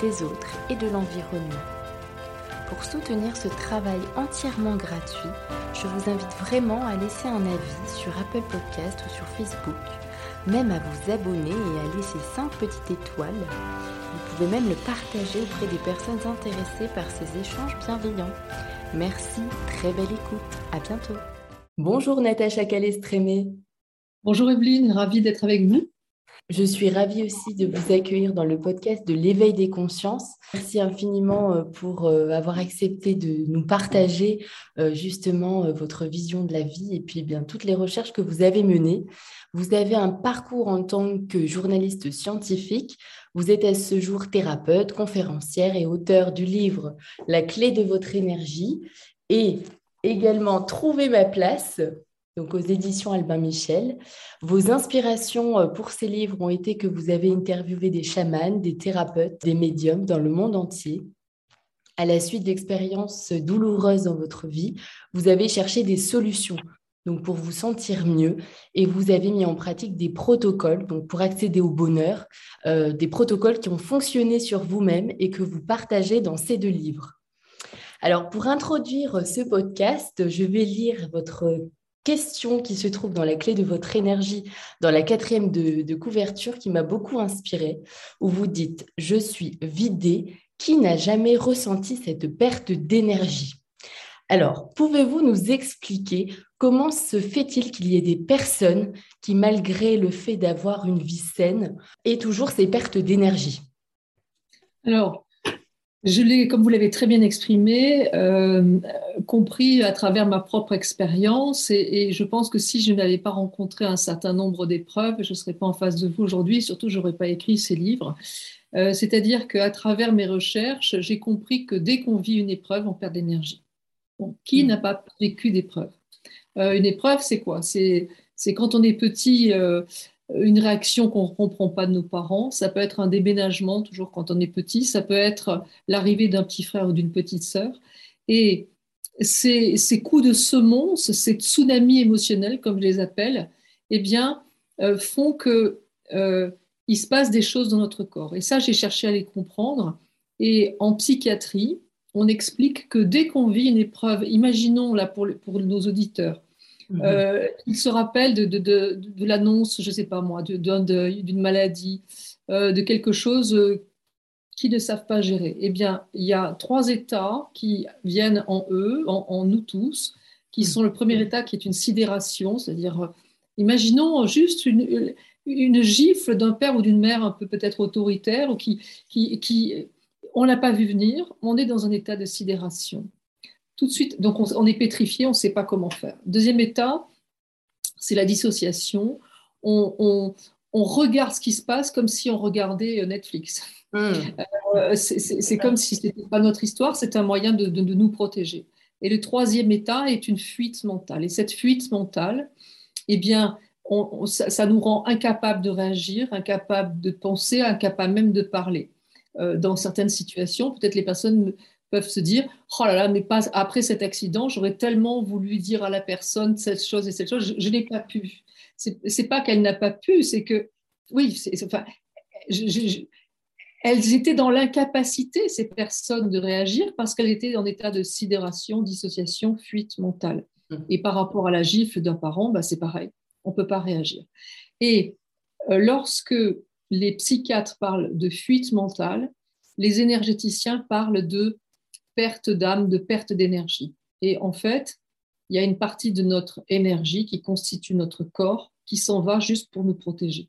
des autres et de l'environnement. Pour soutenir ce travail entièrement gratuit, je vous invite vraiment à laisser un avis sur Apple Podcast ou sur Facebook, même à vous abonner et à laisser 5 petites étoiles. Vous pouvez même le partager auprès des personnes intéressées par ces échanges bienveillants. Merci, très belle écoute, à bientôt. Bonjour Natacha Calestrémé. Bonjour Evelyne, ravie d'être avec vous. Je suis ravie aussi de vous accueillir dans le podcast de l'éveil des consciences. Merci infiniment euh, pour euh, avoir accepté de nous partager euh, justement votre vision de la vie et puis bien toutes les recherches que vous avez menées. Vous avez un parcours en tant que journaliste scientifique. Vous êtes à ce jour thérapeute, conférencière et auteur du livre La clé de votre énergie et également Trouver ma place donc aux éditions Albin Michel. Vos inspirations euh, pour ces livres ont été que vous avez interviewé des chamans, des thérapeutes, des médiums dans le monde entier. À la suite d'expériences douloureuses dans votre vie, vous avez cherché des solutions donc pour vous sentir mieux et vous avez mis en pratique des protocoles donc pour accéder au bonheur, euh, des protocoles qui ont fonctionné sur vous-même et que vous partagez dans ces deux livres. Alors, pour introduire ce podcast, je vais lire votre question qui se trouve dans la clé de votre énergie, dans la quatrième de, couverture, qui m'a beaucoup inspirée, où vous dites Je suis vidée, qui n'a jamais ressenti cette perte d'énergie? Alors, pouvez-vous nous expliquer comment se fait-il qu'il y ait des personnes qui, malgré le fait d'avoir une vie saine, aient toujours ces pertes d'énergie? Alors, je l'ai, comme vous l'avez très bien exprimé, euh, compris à travers ma propre expérience et, je pense que si je n'avais pas rencontré un certain nombre d'épreuves, je ne serais pas en face de vous aujourd'hui, surtout je n'aurais pas écrit ces livres. Euh, c'est-à-dire qu'à travers mes recherches, j'ai compris que dès qu'on vit une épreuve, on perd d'énergie. qui mm. n'a pas vécu d'épreuve? Euh, Une épreuve, c'est quoi? C'est, quand on est petit, une réaction qu'on ne comprend pas de nos parents. Ça peut être un déménagement, toujours quand on est petit. Ça peut être l'arrivée d'un petit frère ou d'une petite sœur. Et ces, coups de semonce, ces tsunamis émotionnels, comme je les appelle, eh bien, euh, font que euh, il se passe des choses dans notre corps. Et ça, j'ai cherché à les comprendre. Et en psychiatrie, on explique que dès qu'on vit une épreuve, imaginons là pour, pour nos auditeurs, Mhm. Euh, il se rappelle de, de, de, l'annonce, je ne sais pas moi, d'un deuil, d'une maladie, euh, de quelque chose euh, qu'ils ne savent pas gérer. Eh bien, il y a trois états qui viennent en eux, en, nous tous, qui mhm. sont le premier état qui est une sidération, c'est-à-dire, imaginons juste une, une gifle d'un père ou d'une mère un peu peut-être autoritaire ou qui, qui, qui on l'a pas vu venir, on est dans un état de sidération tout de suite, donc on, est pétrifié, on ne sait pas comment faire. Deuxième état, c'est la dissociation. On, regarde ce qui se passe comme si on regardait euh, Netflix. Hmm. Euh, c'est comme si ce n'était pas notre histoire, c'est un moyen de, nous protéger. Et le troisième état est une fuite mentale. Et cette fuite mentale, eh bien, ça, nous rend incapables de réagir, incapables de penser, incapables même de parler. Euh, dans certaines situations, peut-être les personnes peuvent se dire oh là là mais pas après cet accident j'aurais tellement voulu dire à la personne cette chose et cette chose je, n'ai pas pu. C'est pas qu'elle n'a pas pu c'est que oui enfin elles étaient dans l'incapacité ces personnes de réagir parce qu'elles étaient en état de sidération dissociation fuite mentale. Mmh. et par rapport à la gifle d'un parent bah, c'est pareil. On peut pas réagir. Et euh, lorsque les psychiatres parlent de fuite mentale les énergéticiens parlent de perte d'âme, de perte d'énergie. Et en fait, il y a une partie de notre énergie qui constitue notre corps qui s'en va juste pour nous protéger.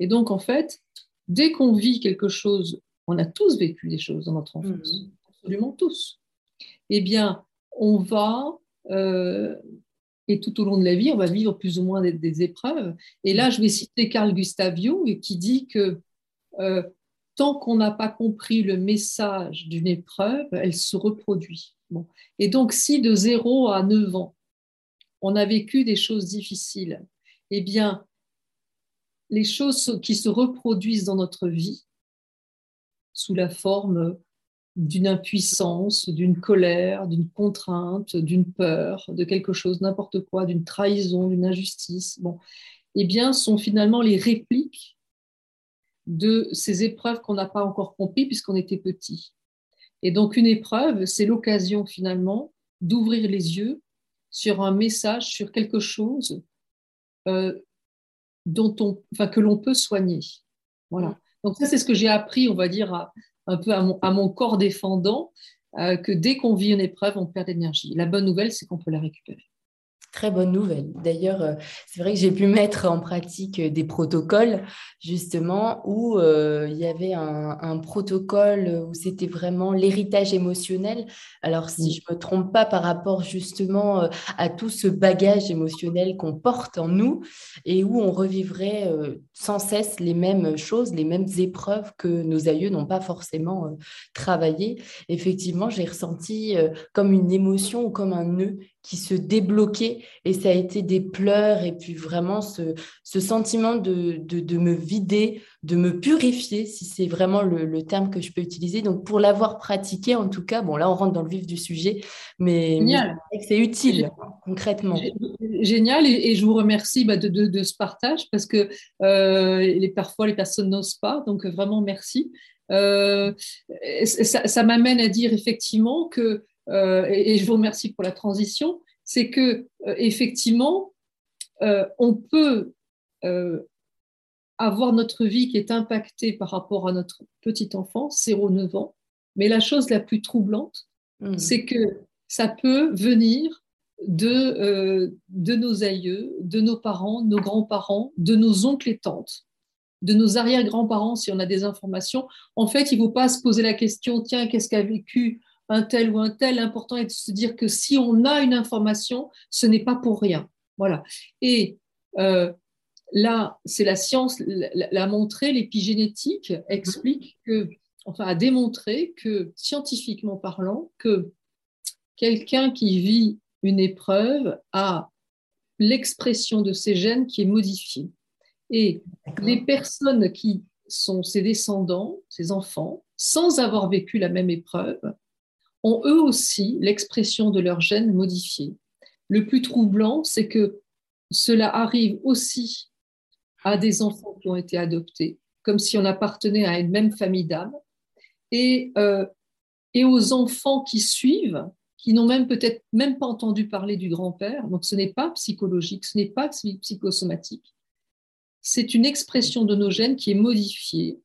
Et donc, en fait, dès qu'on vit quelque chose, on a tous vécu des choses dans notre enfance, mhm. absolument tous. Eh bien, on va, euh, et tout au long de la vie, on va vivre plus ou moins des, épreuves. Et là, je vais citer Carl Gustav Jung qui dit que euh, tant qu'on n'a pas compris le message d'une épreuve, elle se reproduit. Et donc, si de 0 à 9 ans, on a vécu des choses difficiles, eh bien, les choses qui se reproduisent dans notre vie, sous la forme d'une impuissance, d'une colère, d'une contrainte, d'une peur, de quelque chose, n'importe quoi, d'une trahison, d'une injustice, bon, eh bien, sont finalement les répliques de ces épreuves qu'on n'a pas encore compris puisqu'on était petit. Et donc, une épreuve, c'est l'occasion finalement d'ouvrir les yeux sur un message, sur quelque chose euh, dont on, enfin, que l'on peut soigner. Voilà. Donc ça, c'est ce que j'ai appris, on va dire, un peu à mon, corps défendant, euh, que dès qu'on vit une épreuve, on perd d'énergie. La bonne nouvelle, c'est qu'on peut la récupérer. Très bonne nouvelle. D'ailleurs, euh, c'est vrai que j'ai pu mettre en pratique euh, des protocoles, justement, où euh, il y avait un, protocole où c'était vraiment l'héritage émotionnel. Alors, si je ne me trompe pas par rapport justement à tout ce bagage émotionnel qu'on porte en nous et où on revivrait sans cesse les mêmes choses, les mêmes épreuves que nos aïeux n'ont pas forcément travaillé. Effectivement, j'ai ressenti comme une émotion ou comme un nœud qui se débloquait et ça a été des pleurs et puis vraiment ce, ce sentiment de, de, me vider, de me purifier, si c'est vraiment le, terme que je peux utiliser. Donc pour l'avoir pratiqué, en tout cas, bon là on rentre dans le vif du sujet, mais, c'est utile concrètement. Génial et, je vous remercie bah, de, de, ce partage parce que euh, les, parfois les personnes n'osent pas, donc vraiment merci. Euh, ça, ça m'amène à dire effectivement que euh, et, je vous remercie pour la transition, c'est que euh, effectivement, euh, on peut avoir notre vie qui est impactée par rapport à notre petite enfance, 0-9 ans, mais la chose la plus troublante, hmm. c'est que ça peut venir de, de nos aïeux, de nos parents, de nos grands-parents, de nos oncles et tantes, de nos arrière-grands-parents si on a des informations. En fait, il ne faut pas se poser la question, tiens, qu'est-ce qu'a vécu un tel ou un tel. L'important est de se dire que si on a une information, ce n'est pas pour rien. Voilà. Et euh, là, c'est la science l'a montré, l'épigénétique explique que, enfin, a démontré que, scientifiquement parlant, que quelqu'un qui vit une épreuve a l'expression de ses gènes qui est modifiée. Et les personnes qui sont ses descendants, ses enfants, sans avoir vécu la même épreuve, ont eux aussi l'expression de leurs gènes modifiés. Le plus troublant, c'est que cela arrive aussi à des enfants qui ont été adoptés, comme si on appartenait à une même famille d'âmes, et, euh, et aux enfants qui suivent, qui n'ont même peut-être même pas entendu parler du grand-père. Donc ce n'est pas psychologique, ce n'est pas psychosomatique. C'est une expression de nos gènes qui est modifiée,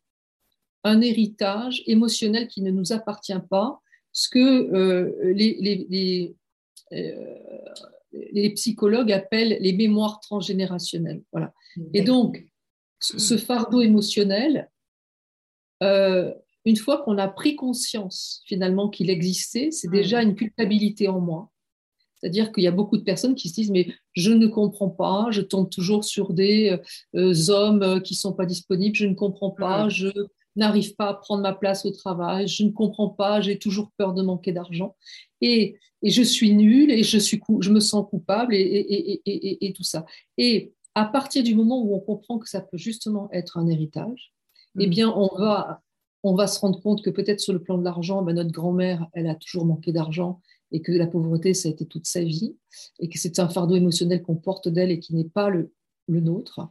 un héritage émotionnel qui ne nous appartient pas ce que euh, les, euh, les, psychologues appellent les mémoires transgénérationnelles. Voilà. Et donc, ce fardeau émotionnel, euh, une fois qu'on a pris conscience finalement qu'il existait, c'est déjà une culpabilité en moi. C'est-à-dire qu'il y a beaucoup de personnes qui se disent mais je ne comprends pas, je tombe toujours sur des hommes qui sont pas disponibles, je ne comprends pas, je n'arrive pas à prendre ma place au travail, je ne comprends pas, j'ai toujours peur de manquer d'argent et, je suis nulle et je, suis, je me sens coupable et, et, tout ça. Et à partir du moment où on comprend que ça peut justement être un héritage, eh mm. bien, on va, on va se rendre compte que peut-être sur le plan de l'argent, ben, notre grand-mère, elle a toujours manqué d'argent et que la pauvreté, ça a été toute sa vie et que c'est un fardeau émotionnel qu'on porte d'elle et qui n'est pas le, le nôtre,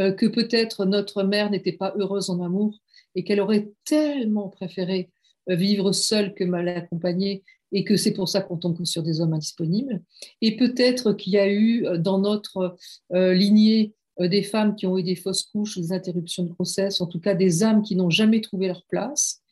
euh, que peut-être notre mère n'était pas heureuse en amour et qu'elle aurait tellement préféré euh, vivre seule que mal accompagnée et que c'est pour ça qu'on tombe sur des hommes indisponibles. Et peut-être qu'il y a eu euh, dans notre euh, lignée des femmes qui ont eu des fausses couches, des interruptions de grossesse, en tout cas des âmes qui n'ont jamais trouvé leur place.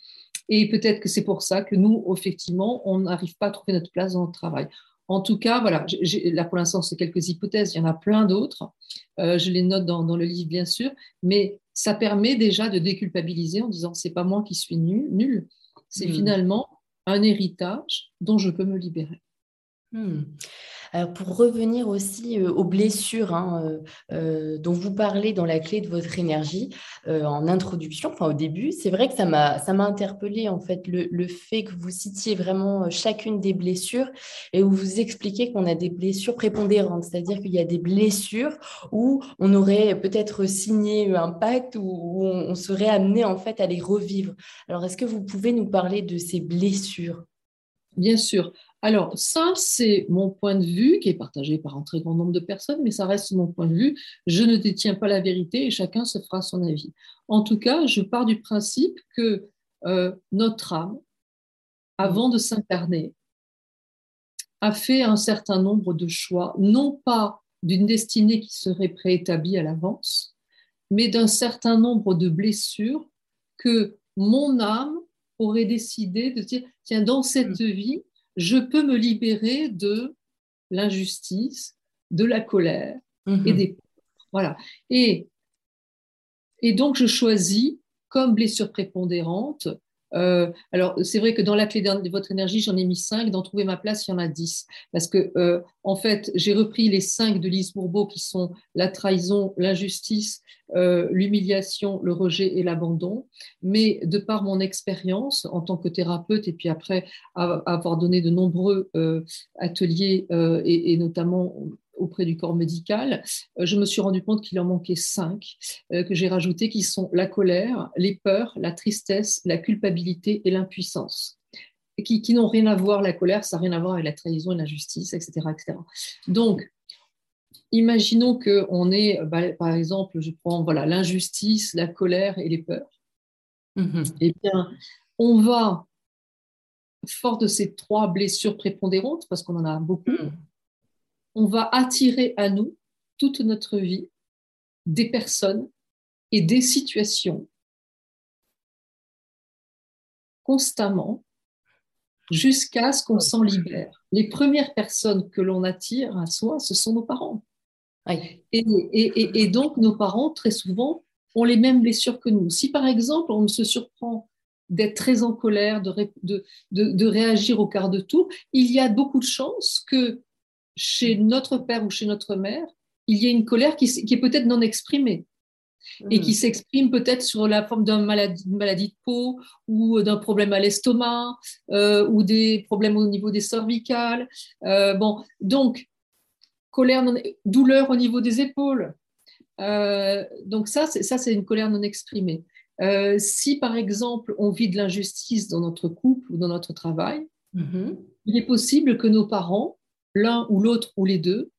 Et peut-être que c'est pour ça que nous, effectivement, on n'arrive pas à trouver notre place dans le travail. En tout cas, voilà, là pour l'instant, c'est quelques hypothèses, il y en a plein d'autres. je les note dans, dans, le livre, bien sûr, mais ça permet déjà de déculpabiliser en disant c'est pas moi qui suis nul, nul c'est hmm. finalement un héritage dont je peux me libérer. Hmm. Pour revenir aussi euh, aux blessures hein, euh, dont vous parlez dans la clé de votre énergie en introduction, enfin au début, c'est vrai que ça m'a ça m'a interpellé en fait le, le, fait que vous citiez vraiment chacune des blessures et où vous expliquez qu'on a des blessures prépondérantes, c'est-à-dire qu'il y a des blessures où on aurait peut-être signé un pacte ou on, on serait amené en fait à les revivre. Alors est-ce que vous pouvez nous parler de ces blessures? Bien sûr. Alors, ça, c'est mon point de vue qui est partagé par un très grand nombre de personnes, mais ça reste mon point de vue. Je ne détiens pas la vérité et chacun se fera son avis. En tout cas, je pars du principe que euh, notre âme, avant de s'incarner, a fait un certain nombre de choix, non pas d'une destinée qui serait préétablie à l'avance, mais d'un certain nombre de blessures que mon âme aurait décidé de dire, tiens, dans cette mm. vie, je peux me libérer de l'injustice, de la colère et mhm. des voilà. Et, et donc je choisis comme blessure prépondérante euh, alors, c'est vrai que dans la clé de votre énergie, j'en ai mis cinq. Dans Trouver ma place, il y en a dix. Parce que, euh, en fait, j'ai repris les cinq de Lise Bourbeau qui sont la trahison, l'injustice, euh, l'humiliation, le rejet et l'abandon. Mais de par mon expérience en tant que thérapeute et puis après avoir donné de nombreux ateliers et, notamment auprès du corps médical, euh, je me suis rendu compte qu'il en manquait cinq euh, que j'ai rajoutés, qui sont la colère, les peurs, la tristesse, la culpabilité et l'impuissance. Qui, qui n'ont rien à voir, la colère, ça n'a rien à voir avec la trahison et l'injustice, etc., etc. Donc, imaginons qu'on est, bah, par exemple, je prends voilà l'injustice, la colère et les peurs. Mm-hmm. Eh bien, on va, fort de ces trois blessures prépondérantes, parce qu'on en a beaucoup, mm on va attirer à nous toute notre vie des personnes et des situations constamment jusqu'à ce qu'on s'en libère. Les premières personnes que l'on attire à soi, ce sont nos parents. Et, donc, nos parents, très souvent, ont les mêmes blessures que nous. Si, par exemple, on se surprend d'être très en colère, de, de, réagir au quart de tour, il y a beaucoup de chances que chez notre père ou chez notre mère, il y a une colère qui, est peut-être non exprimée et qui hmm. s'exprime peut-être sur la forme d'une maladie, maladie, de peau ou d'un problème à l'estomac euh, ou des problèmes au niveau des cervicales. Euh, bon, donc, colère, douleur au niveau des épaules. Euh, donc ça, c'est une colère non exprimée. si par exemple on vit de l'injustice dans notre couple ou dans notre travail, mm-hmm. il est possible que nos parents l'un ou l'autre ou les deux,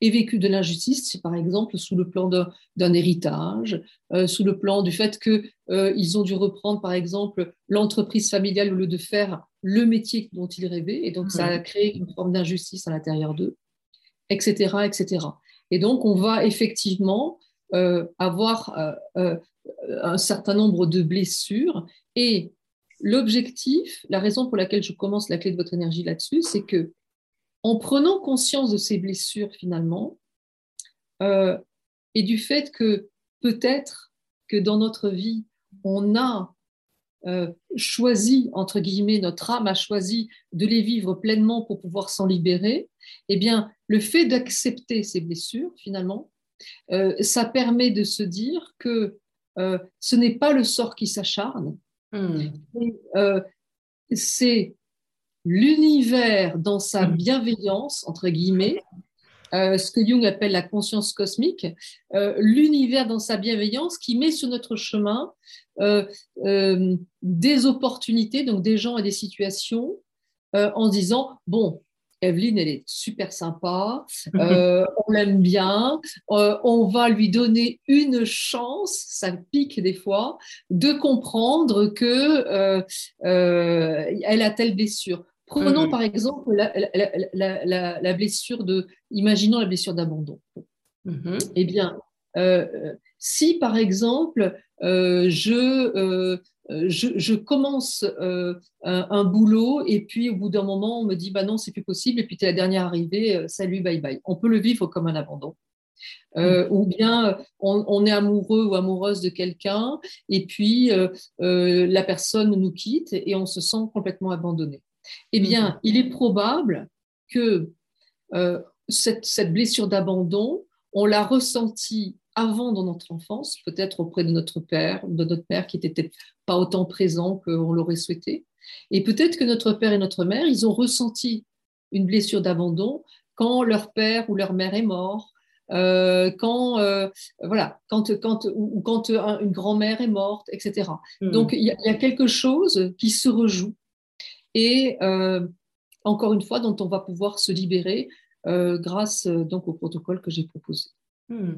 aient vécu de l'injustice, par exemple sous le plan d'un héritage, euh, sous le plan du fait qu'ils euh, ont dû reprendre, par exemple, l'entreprise familiale au lieu de faire le métier dont ils rêvaient, et donc ça a créé une forme d'injustice à l'intérieur d'eux, etc., etc. Et donc, on va effectivement euh, avoir un certain nombre de blessures, et l'objectif, la raison pour laquelle je commence la clé de votre énergie là-dessus, c'est que en prenant conscience de ces blessures finalement, euh, et du fait que peut-être que dans notre vie, on a euh, choisi, entre guillemets, notre âme a choisi de les vivre pleinement pour pouvoir s'en libérer, eh bien, le fait d'accepter ces blessures, finalement, euh, ça permet de se dire que ce n'est pas le sort qui s'acharne, hmm. c'est l'univers dans sa mm. bienveillance, entre guillemets, euh, ce que Jung appelle la conscience cosmique, euh, l'univers dans sa bienveillance qui met sur notre chemin euh, des opportunités, donc des gens et des situations, en disant, bon, Evelyne, elle est super sympa, on l'aime bien, on va lui donner une chance, ça pique des fois, de comprendre que elle a telle blessure. Prenons par exemple la, blessure de, imaginons la blessure d'abandon. Mm-hmm. Eh bien, euh, si par exemple euh, euh, je, je, commence un, boulot et puis au bout d'un moment on me dit bah non c'est plus possible et puis tu es la dernière arrivée, salut bye bye. On peut le vivre comme un abandon. Mm. ou bien on, on, est amoureux ou amoureuse de quelqu'un et puis la personne nous quitte et on se sent complètement abandonné eh bien, mm. il est probable que cette, blessure d'abandon, on l'a ressentie avant dans notre enfance, peut-être auprès de notre père, de notre mère qui n'était peut-être pas autant présent qu'on l'aurait souhaité. Et peut-être que notre père et notre mère, ils ont ressenti une blessure d'abandon quand leur père ou leur mère est mort, euh, quand euh, voilà, quand quand ou quand une grand-mère est morte, etc. Hmm. Donc il y, a quelque chose qui se rejoue et euh, encore une fois dont on va pouvoir se libérer grâce donc au protocole que j'ai proposé. Hmm.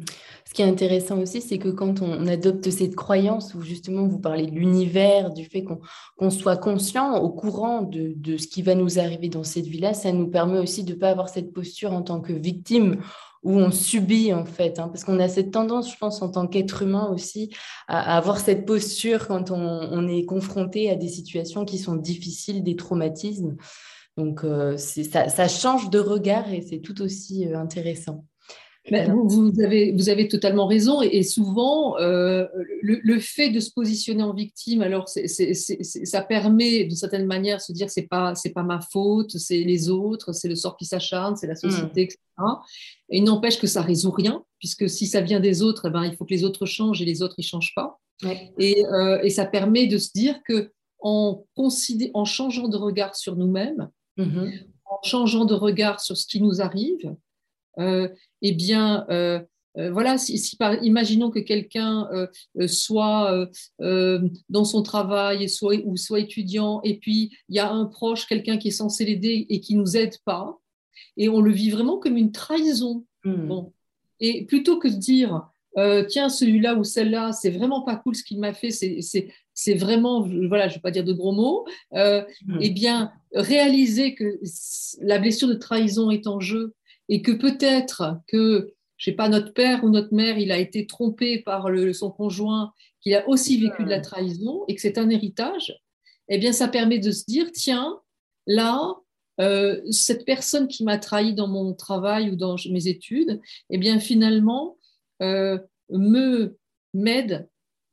Ce qui est intéressant aussi, c'est que quand on adopte cette croyance où justement vous parlez de l'univers, du fait qu'on soit conscient, au courant de, de, ce qui va nous arriver dans cette vie-là, ça nous permet aussi de ne pas avoir cette posture en tant que victime où on subit en fait, hein, parce qu'on a cette tendance, je pense, en tant qu'être humain aussi, à, avoir cette posture quand on, est confronté à des situations qui sont difficiles, des traumatismes. Donc euh, ça, change de regard et c'est tout aussi euh, vous, avez, vous avez totalement raison. Et, souvent, euh, le, fait de se positionner en victime, alors ça permet d'une certaine manière de se dire c'est pas c'est pas ma faute, c'est les autres, c'est le sort qui s'acharne, c'est la hmm. société, etc. Et il n'empêche que ça résout rien, puisque si ça vient des autres, eh ben, il faut que les autres changent et les autres ils changent pas. Et, euh, et, ça permet de se dire que en, en changeant de regard sur nous-mêmes, mm-hmm. en changeant de regard sur ce qui nous arrive, eh bien, euh, euh, voilà, si, imaginons que quelqu'un soit dans son travail soit, ou soit étudiant, et puis il y a un proche, quelqu'un qui est censé l'aider et qui nous aide pas, et on le vit vraiment comme une trahison. Hmm. Bon. Et plutôt que de dire, tiens, celui-là ou celle-là, c'est vraiment pas cool ce qu'il m'a fait, c'est vraiment, voilà, je vais pas dire de gros mots, hmm. eh bien, réaliser que la blessure de trahison est en jeu et que peut-être que, je sais pas, notre père ou notre mère, il a été trompé par le, son conjoint, qu'il a aussi vécu de la trahison et que c'est un héritage, eh bien, ça permet de se dire, tiens, là, euh, cette personne qui m'a trahi dans mon travail ou dans mes études, eh bien, finalement, euh, me m'aide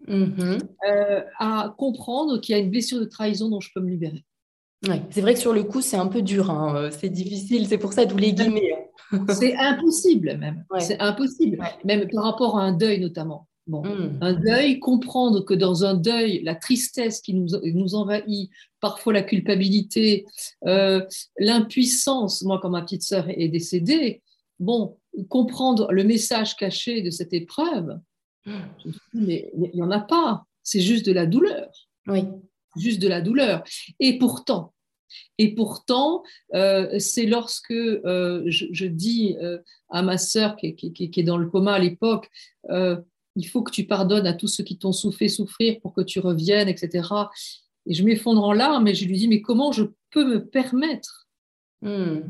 mm-hmm. euh, à comprendre qu'il y a une blessure de trahison dont je peux me libérer. c'est vrai que sur le coup, c'est un peu dur, hein. c'est difficile, c'est pour ça d'où les guillemets. C'est impossible même. C'est impossible. Même par rapport à un deuil notamment. Bon, hmm. un deuil, comprendre que dans un deuil, la tristesse qui nous, nous envahit, parfois la culpabilité, euh, l'impuissance, moi quand ma petite sœur est décédée, bon, comprendre le message caché de cette épreuve, mais il n'y en a pas, c'est juste de la douleur. Oui. Juste de la douleur. Et pourtant, et pourtant, euh, c'est lorsque euh, je, dis euh, à ma sœur qui, est dans le coma à l'époque, il faut que tu pardonnes à tous ceux qui t'ont souffert souffrir pour que tu reviennes, etc. Et je m'effondre en larmes et je lui dis, mais comment je peux me permettre hmm.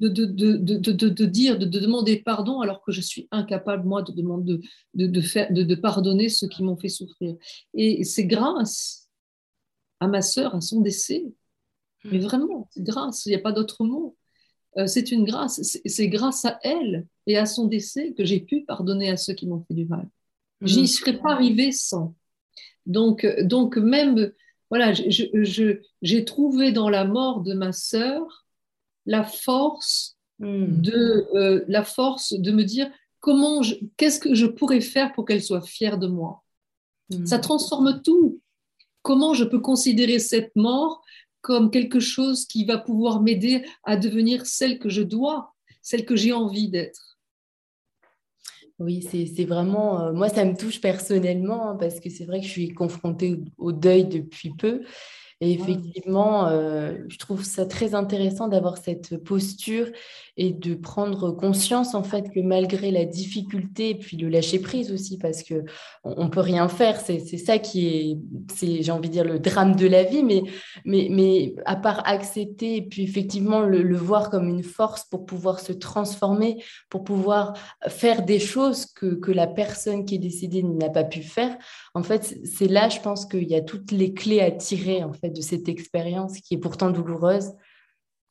de, de, dire, de, demander pardon alors que je suis incapable, moi, de, demander, de, faire, de, pardonner ceux qui m'ont fait souffrir? Et c'est grâce à ma sœur, à son décès, mais vraiment, c'est grâce, il n'y a pas d'autre mot. Euh, c'est une grâce, c'est grâce à elle et à son décès que j'ai pu pardonner à ceux qui m'ont fait du mal. Je n'y mm. serais pas arrivée sans. Donc, donc même, voilà, j'ai trouvé dans la mort de ma sœur la force mm. de euh, la force de me dire comment, qu'est-ce que je pourrais faire pour qu'elle soit fière de moi. Mm. Ça transforme tout. Comment je peux considérer cette mort comme quelque chose qui va pouvoir m'aider à devenir celle que je dois, celle que j'ai envie d'être. Oui, c'est vraiment, euh, moi ça me touche personnellement hein, parce que c'est vrai que je suis confrontée au deuil depuis peu et effectivement, euh, je trouve ça très intéressant d'avoir cette posture et de prendre conscience en fait que malgré la difficulté, et puis le lâcher prise aussi, parce que on, peut rien faire, c'est ça qui est, c'est j'ai envie de dire le drame de la vie, mais mais mais à part accepter et puis effectivement le, le voir comme une force pour pouvoir se transformer, pour pouvoir faire des choses que que la personne qui est décédée n'a pas pu faire. En fait, c'est là, je pense qu'il y a toutes les clés à tirer en fait de cette expérience qui est pourtant douloureuse.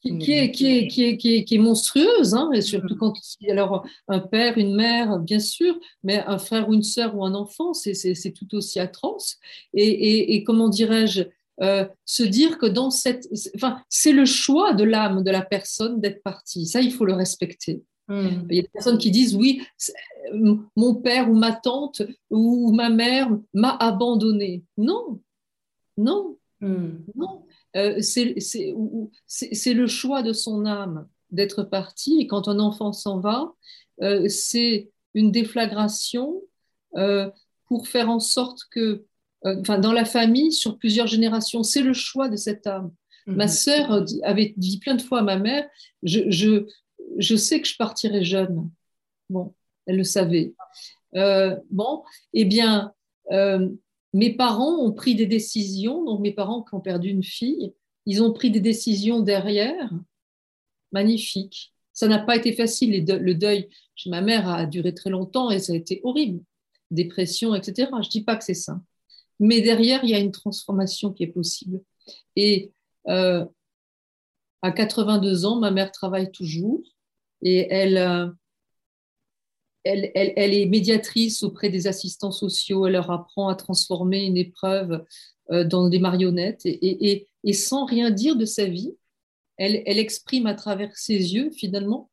Qui, est, qui, est, qui, est, qui, est, monstrueuse, hein, et surtout mm. quand alors un père, une mère, bien sûr, mais un frère ou une sœur ou un enfant, c'est tout aussi atroce. Et, et, comment dirais-je, euh, se dire que dans cette, enfin, c'est le choix de l'âme de la personne d'être partie. Ça, il faut le respecter. Hmm. Il y a des personnes qui disent oui, mon père ou ma tante ou ma mère m'a abandonné. Non, non, hmm. non. Euh, c'est le choix de son âme d'être parti. Et quand un enfant s'en va, euh, c'est une déflagration euh, pour faire en sorte que, enfin, dans la famille, sur plusieurs générations, c'est le choix de cette âme. Ma mhm. sœur avait dit plein de fois à ma mère, je, je, je sais que je partirai jeune. Bon, elle le savait. bon, eh bien, mes parents ont pris des décisions, donc mes parents qui ont perdu une fille, ils ont pris des décisions derrière, magnifiques. Ça n'a pas été facile, le deuil chez ma mère a duré très longtemps et ça a été horrible, dépression, etc. Je ne dis pas que c'est ça. Mais derrière, il y a une transformation qui est possible. Et euh, à 82 ans, ma mère travaille toujours et elle, elle, est médiatrice auprès des assistants sociaux, elle leur apprend à transformer une épreuve euh, dans des marionnettes et, sans rien dire de sa vie, elle, exprime à travers ses yeux finalement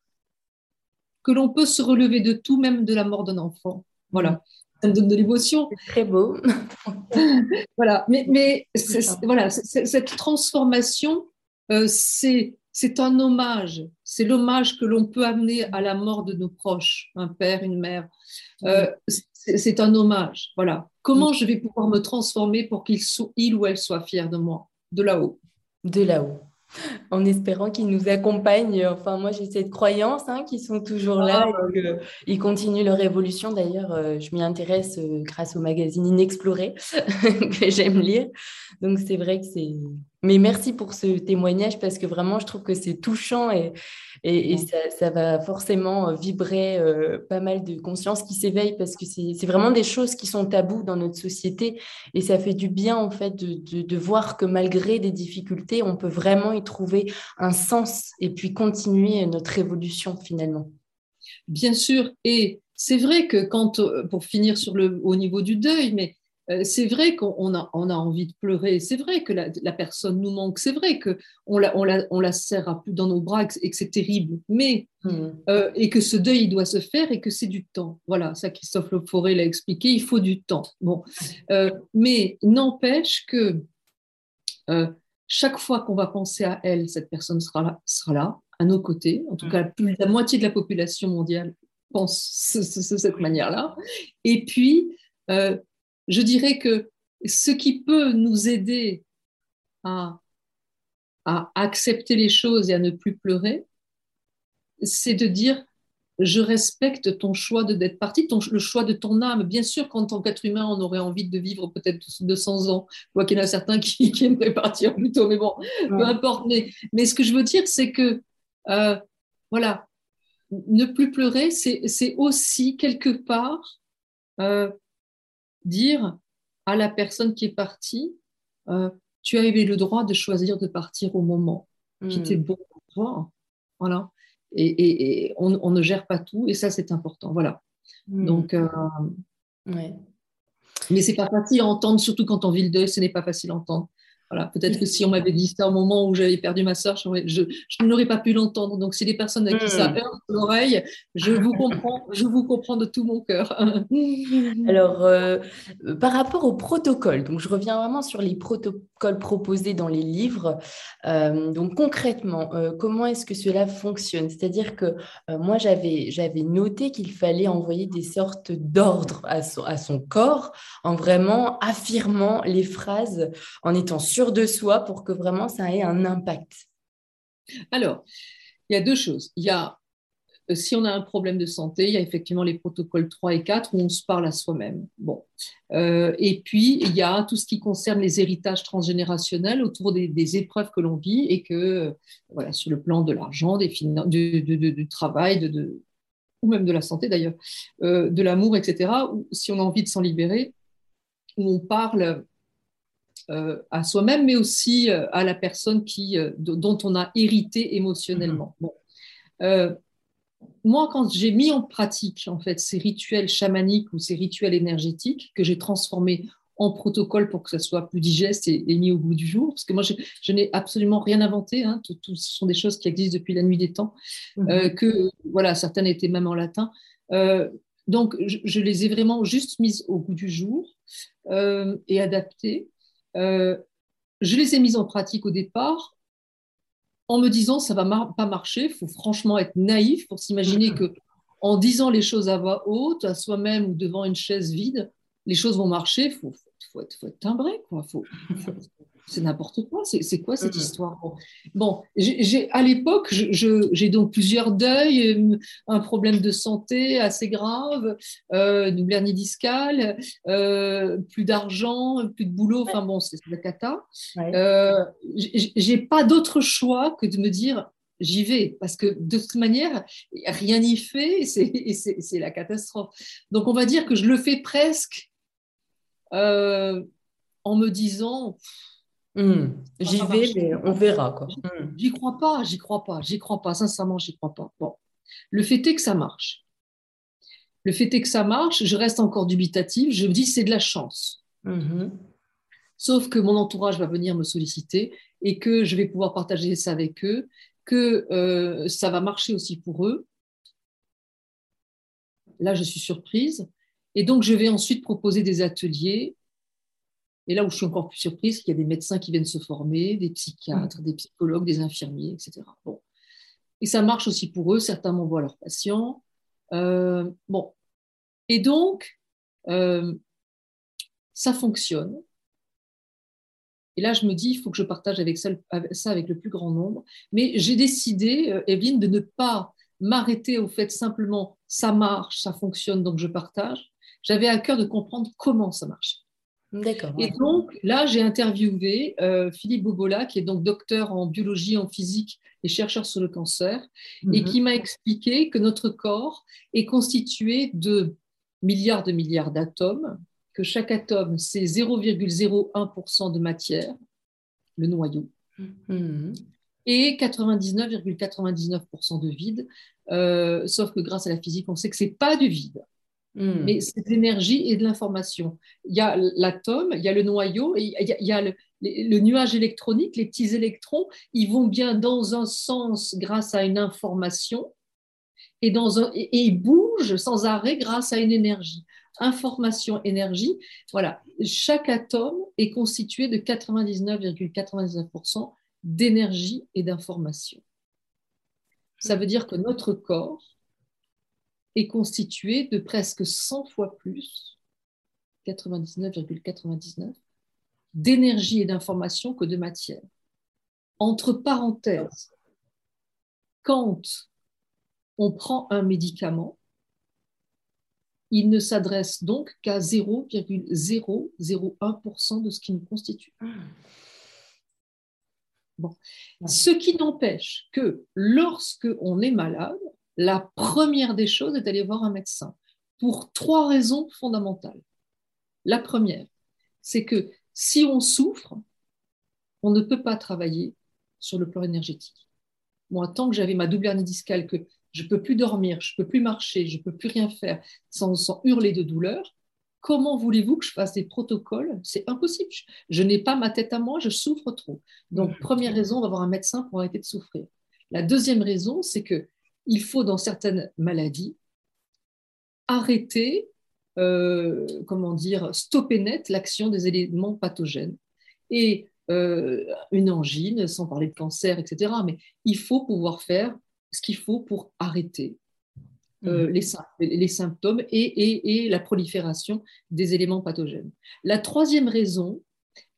que l'on peut se relever de tout, même de la mort d'un enfant. Voilà, ça me donne de l'émotion. Très beau. voilà, mais, mais voilà, cette transformation, euh, c'est c'est un hommage, c'est l'hommage que l'on peut amener à la mort de nos proches, un père, une mère. Euh, c'est un hommage. Voilà. Comment je vais pouvoir me transformer pour qu'il il ou elle soit fier de moi, de là-haut De là-haut en espérant qu'ils nous accompagnent. Enfin, moi, j'ai cette croyance hein, qu'ils sont toujours là ah, et qu'ils continuent leur évolution. D'ailleurs, euh, je m'y intéresse euh, grâce au magazine Inexploré que j'aime lire. Donc, c'est vrai que c'est mais merci pour ce témoignage parce que vraiment, je trouve que c'est touchant et, et, ça, va forcément euh, vibrer euh, pas mal de conscience qui s'éveille parce que c'est vraiment des choses qui sont tabous dans notre société et ça fait du bien en fait de, de, voir que malgré des difficultés, on peut vraiment y trouver un sens et puis continuer notre évolution finalement. Bien sûr, et c'est vrai que quand, euh, pour finir sur le, au niveau du deuil, mais c'est vrai qu'on a, on a envie de pleurer, c'est vrai que la, personne nous manque, c'est vrai qu'on la, on la, on la serre à plus dans nos bras et que c'est terrible, mais hmm. euh, et que ce deuil doit se faire et que c'est du temps. Voilà, ça Christophe Le Forêt l'a expliqué, il faut du temps. Bon, euh, mais n'empêche que chaque fois qu'on va penser à elle, cette personne sera là, sera là à nos côtés. En tout hmm. cas, plus, la moitié de la population mondiale pense de cette manière-là. Et puis, je dirais que ce qui peut nous aider à, accepter les choses et à ne plus pleurer, c'est de dire je respecte ton choix d'être parti, le choix de ton âme. Bien sûr qu'en tant qu'être humain, on aurait envie de vivre peut-être 200 ans. Je vois qu'il y en a certains qui, aimeraient partir plus tôt, mais bon, peu importe. Mais, ce que je veux dire, c'est que, euh, voilà, ne plus pleurer, c'est aussi quelque part euh, dire à la personne qui est partie, euh, tu avais le droit de choisir de partir au moment qui était hmm. bon pour toi. Voilà. Et, on, ne gère pas tout, et ça, c'est important. Voilà. Hmm. Donc, euh, ouais. mais c'est pas facile à entendre, surtout quand on vit le deuil, ce n'est pas facile à entendre. Voilà, peut-être que si on m'avait dit ça au moment où j'avais perdu ma soeur, je, n'aurais pas pu l'entendre. Donc, si les personnes à qui ça hmm. heurte l'oreille, je vous comprends, je vous comprends de tout mon cœur. Alors, euh, par rapport au protocole, donc je reviens vraiment sur les protocoles proposés dans les livres. Euh, donc, concrètement, euh, comment est-ce que cela fonctionne? C'est-à-dire que moi, j'avais, j'avais noté qu'il fallait envoyer des sortes d'ordres à son, à son corps en vraiment affirmant les phrases, en étant sûr de soi pour que vraiment ça ait un impact Alors, il y a deux choses. Il y a, euh, si on a un problème de santé, il y a effectivement les protocoles 3 et 4 où on se parle à soi-même. Bon. Euh, et puis, il y a tout ce qui concerne les héritages transgénérationnels autour des, épreuves que l'on vit et que, voilà, sur le plan de l'argent, des du, du, travail, de, ou même de la santé d'ailleurs, euh, de l'amour, etc., ou si on a envie de s'en libérer, où on parle euh, à soi-même, mais aussi euh, à la personne qui, euh, dont on a hérité émotionnellement. Mm-hmm. Moi, quand j'ai mis en pratique en fait ces rituels chamaniques ou ces rituels énergétiques que j'ai transformés en protocole pour que ça soit plus digeste et, mis au bout du jour. Parce que moi, je, n'ai absolument rien inventé. Hein. Tout, ce sont des choses qui existent depuis la nuit des temps. Mhm. Euh, que voilà, certaines étaient même en latin. Euh, donc, je, les ai vraiment juste mises au bout du jour euh, et adaptées. je les ai mises en pratique au départ en me disant ça va pas marcher. Il faut franchement être naïf pour s'imaginer que en disant les choses à voix haute, à soi-même ou devant une chaise vide, les choses vont marcher. Il faut, faut, être, faut être timbré. Quoi. Faut, c'est n'importe quoi. C'est quoi cette mm-hmm. histoire? Bon, j'ai à l'époque, j'ai donc plusieurs deuils, euh, un problème de santé assez grave, euh, une hernie discale, euh, plus d'argent, plus de boulot. Enfin bon, c'est la cata. Euh, j'ai pas d'autre choix que de me dire j'y vais parce que de toute manière, rien n'y fait et c'est la catastrophe. Donc on va dire que je le fais presque euh, en me disant. Hmm. j'y vais, mais on verra. Quoi. Hmm. J'y crois pas, j'y crois pas, j'y crois pas, sincèrement, j'y crois pas. Bon. Le fait est que ça marche. Le fait est que ça marche, je reste encore dubitative, je me dis c'est de la chance. Mm-hmm. Sauf que mon entourage va venir me solliciter et que je vais pouvoir partager ça avec eux, que euh, ça va marcher aussi pour eux. Là, je suis surprise. Et donc, je vais ensuite proposer des ateliers. Et là où je suis encore plus surprise, qu'il y a des médecins qui viennent se former, des psychiatres, des psychologues, des infirmiers, etc. Bon. Et ça marche aussi pour eux. Certains m'envoient leurs patients. Euh, bon. Et donc, euh, ça fonctionne. Et là, je me dis, il faut que je partage avec ça, ça avec le plus grand nombre. Mais j'ai décidé, euh, Evelyne, de ne pas m'arrêter au fait simplement, ça marche, ça fonctionne, donc je partage, j'avais à cœur de comprendre comment ça marchait. D'accord. Et donc là, j'ai interviewé euh, Philippe Bobola, qui est donc docteur en biologie, en physique et chercheur sur le cancer, et mhm. qui m'a expliqué que notre corps est constitué de milliards de milliards d'atomes, que chaque atome, c'est 0,01% de matière, le noyau, mhm. et 99,99% de vide, euh, sauf que grâce à la physique, on sait que ce n'est pas du vide. Hmm. Mais c'est de l'énergie et de l'information. Il y a l'atome, il y a le noyau, il y a, le, nuage électronique, les petits électrons, ils vont bien dans un sens grâce à une information et, dans un, et, ils bougent sans arrêt grâce à une énergie. Information, énergie, voilà. Chaque atome est constitué de 99,99% d'énergie et d'information. Ça veut dire que notre corps est constitué de presque 100 fois plus, 99,99, d'énergie et d'information que de matière. Entre parenthèses, quand on prend un médicament, il ne s'adresse donc qu'à 0,001% de ce qui nous constitue. Bon. Ce qui n'empêche que lorsque on est malade, la première des choses est d'aller voir un médecin pour trois raisons fondamentales. La première, c'est que si on souffre, on ne peut pas travailler sur le plan énergétique. Moi, tant que j'avais ma double hernie discale, que je ne peux plus dormir, je ne peux plus marcher, je ne peux plus rien faire sans, sans hurler de douleur, comment voulez-vous que je fasse des protocoles? C'est impossible. Je, n'ai pas ma tête à moi, je souffre trop. Donc, première raison, on va voir un médecin pour arrêter de souffrir. La deuxième raison, c'est que il faut, dans certaines maladies, arrêter, euh, comment dire, stopper net l'action des éléments pathogènes. Et euh, une angine, sans parler de cancer, etc. Mais il faut pouvoir faire ce qu'il faut pour arrêter euh, mmh. les, symptômes et, la prolifération des éléments pathogènes. La troisième raison,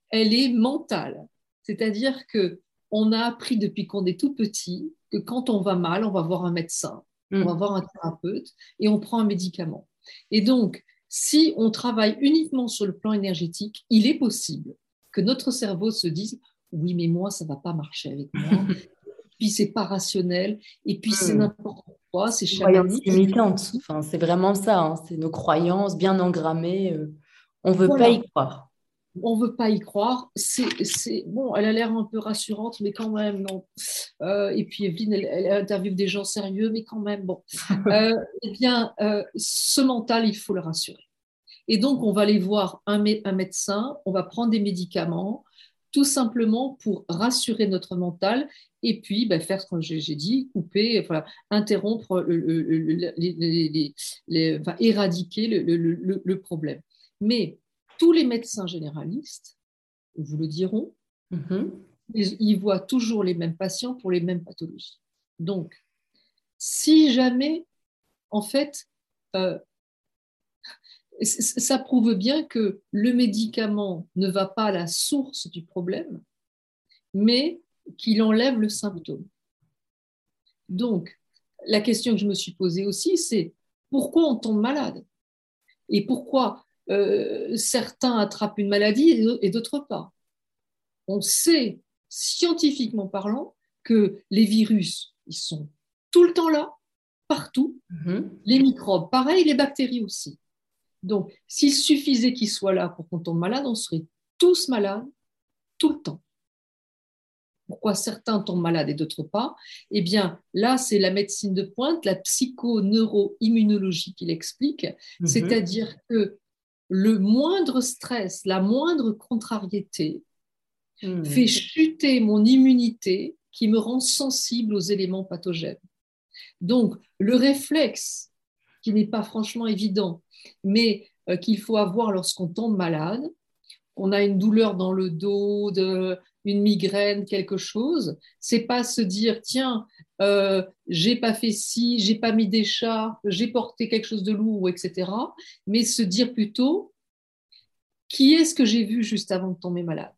elle est mentale, c'est-à-dire que on a appris depuis qu'on est tout petit que quand on va mal, on va voir un médecin, on va mm. voir un thérapeute et on prend un médicament. Et donc, si on travaille uniquement sur le plan énergétique, il est possible que notre cerveau se dise oui, mais moi, ça ne va pas marcher avec moi. puis c'est pas rationnel, et puis c'est mm. n'importe quoi, c'est chamanique. limitantes. Enfin, c'est vraiment ça, hein. c'est nos croyances bien engrammées. Euh, on ne veut pas y croire on ne veut pas y croire. C'est, bon, elle a l'air un peu rassurante, mais quand même, non. Euh, et puis Evelyne, elle, interviewe des gens sérieux, mais quand même, bon. Euh, eh bien, euh, ce mental, il faut le rassurer. Et donc, on va aller voir un, un médecin, on va prendre des médicaments, tout simplement pour rassurer notre mental et puis ben, faire ce que j'ai dit, couper, voilà, interrompre, les, éradiquer le, problème. Mais tous les médecins généralistes vous le diront, mm-hmm. ils, voient toujours les mêmes patients pour les mêmes pathologies. Donc, si jamais, en fait, euh, ça prouve bien que le médicament ne va pas à la source du problème, mais qu'il enlève le symptôme. Donc, la question que je me suis posée aussi, c'est pourquoi on tombe malade? Et pourquoi euh, certains attrapent une maladie et d'autres pas On sait, scientifiquement parlant, que les virus, ils sont tout le temps là, partout. Mm-hmm. Les microbes, pareil, les bactéries aussi. Donc, s'il suffisait qu'ils soient là pour qu'on tombe malade, on serait tous malades tout le temps. Pourquoi certains tombent malades et d'autres pas? Eh bien, là, c'est la médecine de pointe, la psycho-neuro-immunologie qui l'explique, mhm. c'est-à-dire que le moindre stress, la moindre contrariété mhm. fait chuter mon immunité qui me rend sensible aux éléments pathogènes. Donc, le réflexe, qui n'est pas franchement évident, mais euh, qu'il faut avoir lorsqu'on tombe malade, qu'on a une douleur dans le dos, de, une migraine, quelque chose, c'est pas se dire tiens, euh, j'ai pas fait ci, j'ai pas mis d'écharpe, j'ai porté quelque chose de lourd, etc. Mais se dire plutôt qui est-ce que j'ai vu juste avant de tomber malade?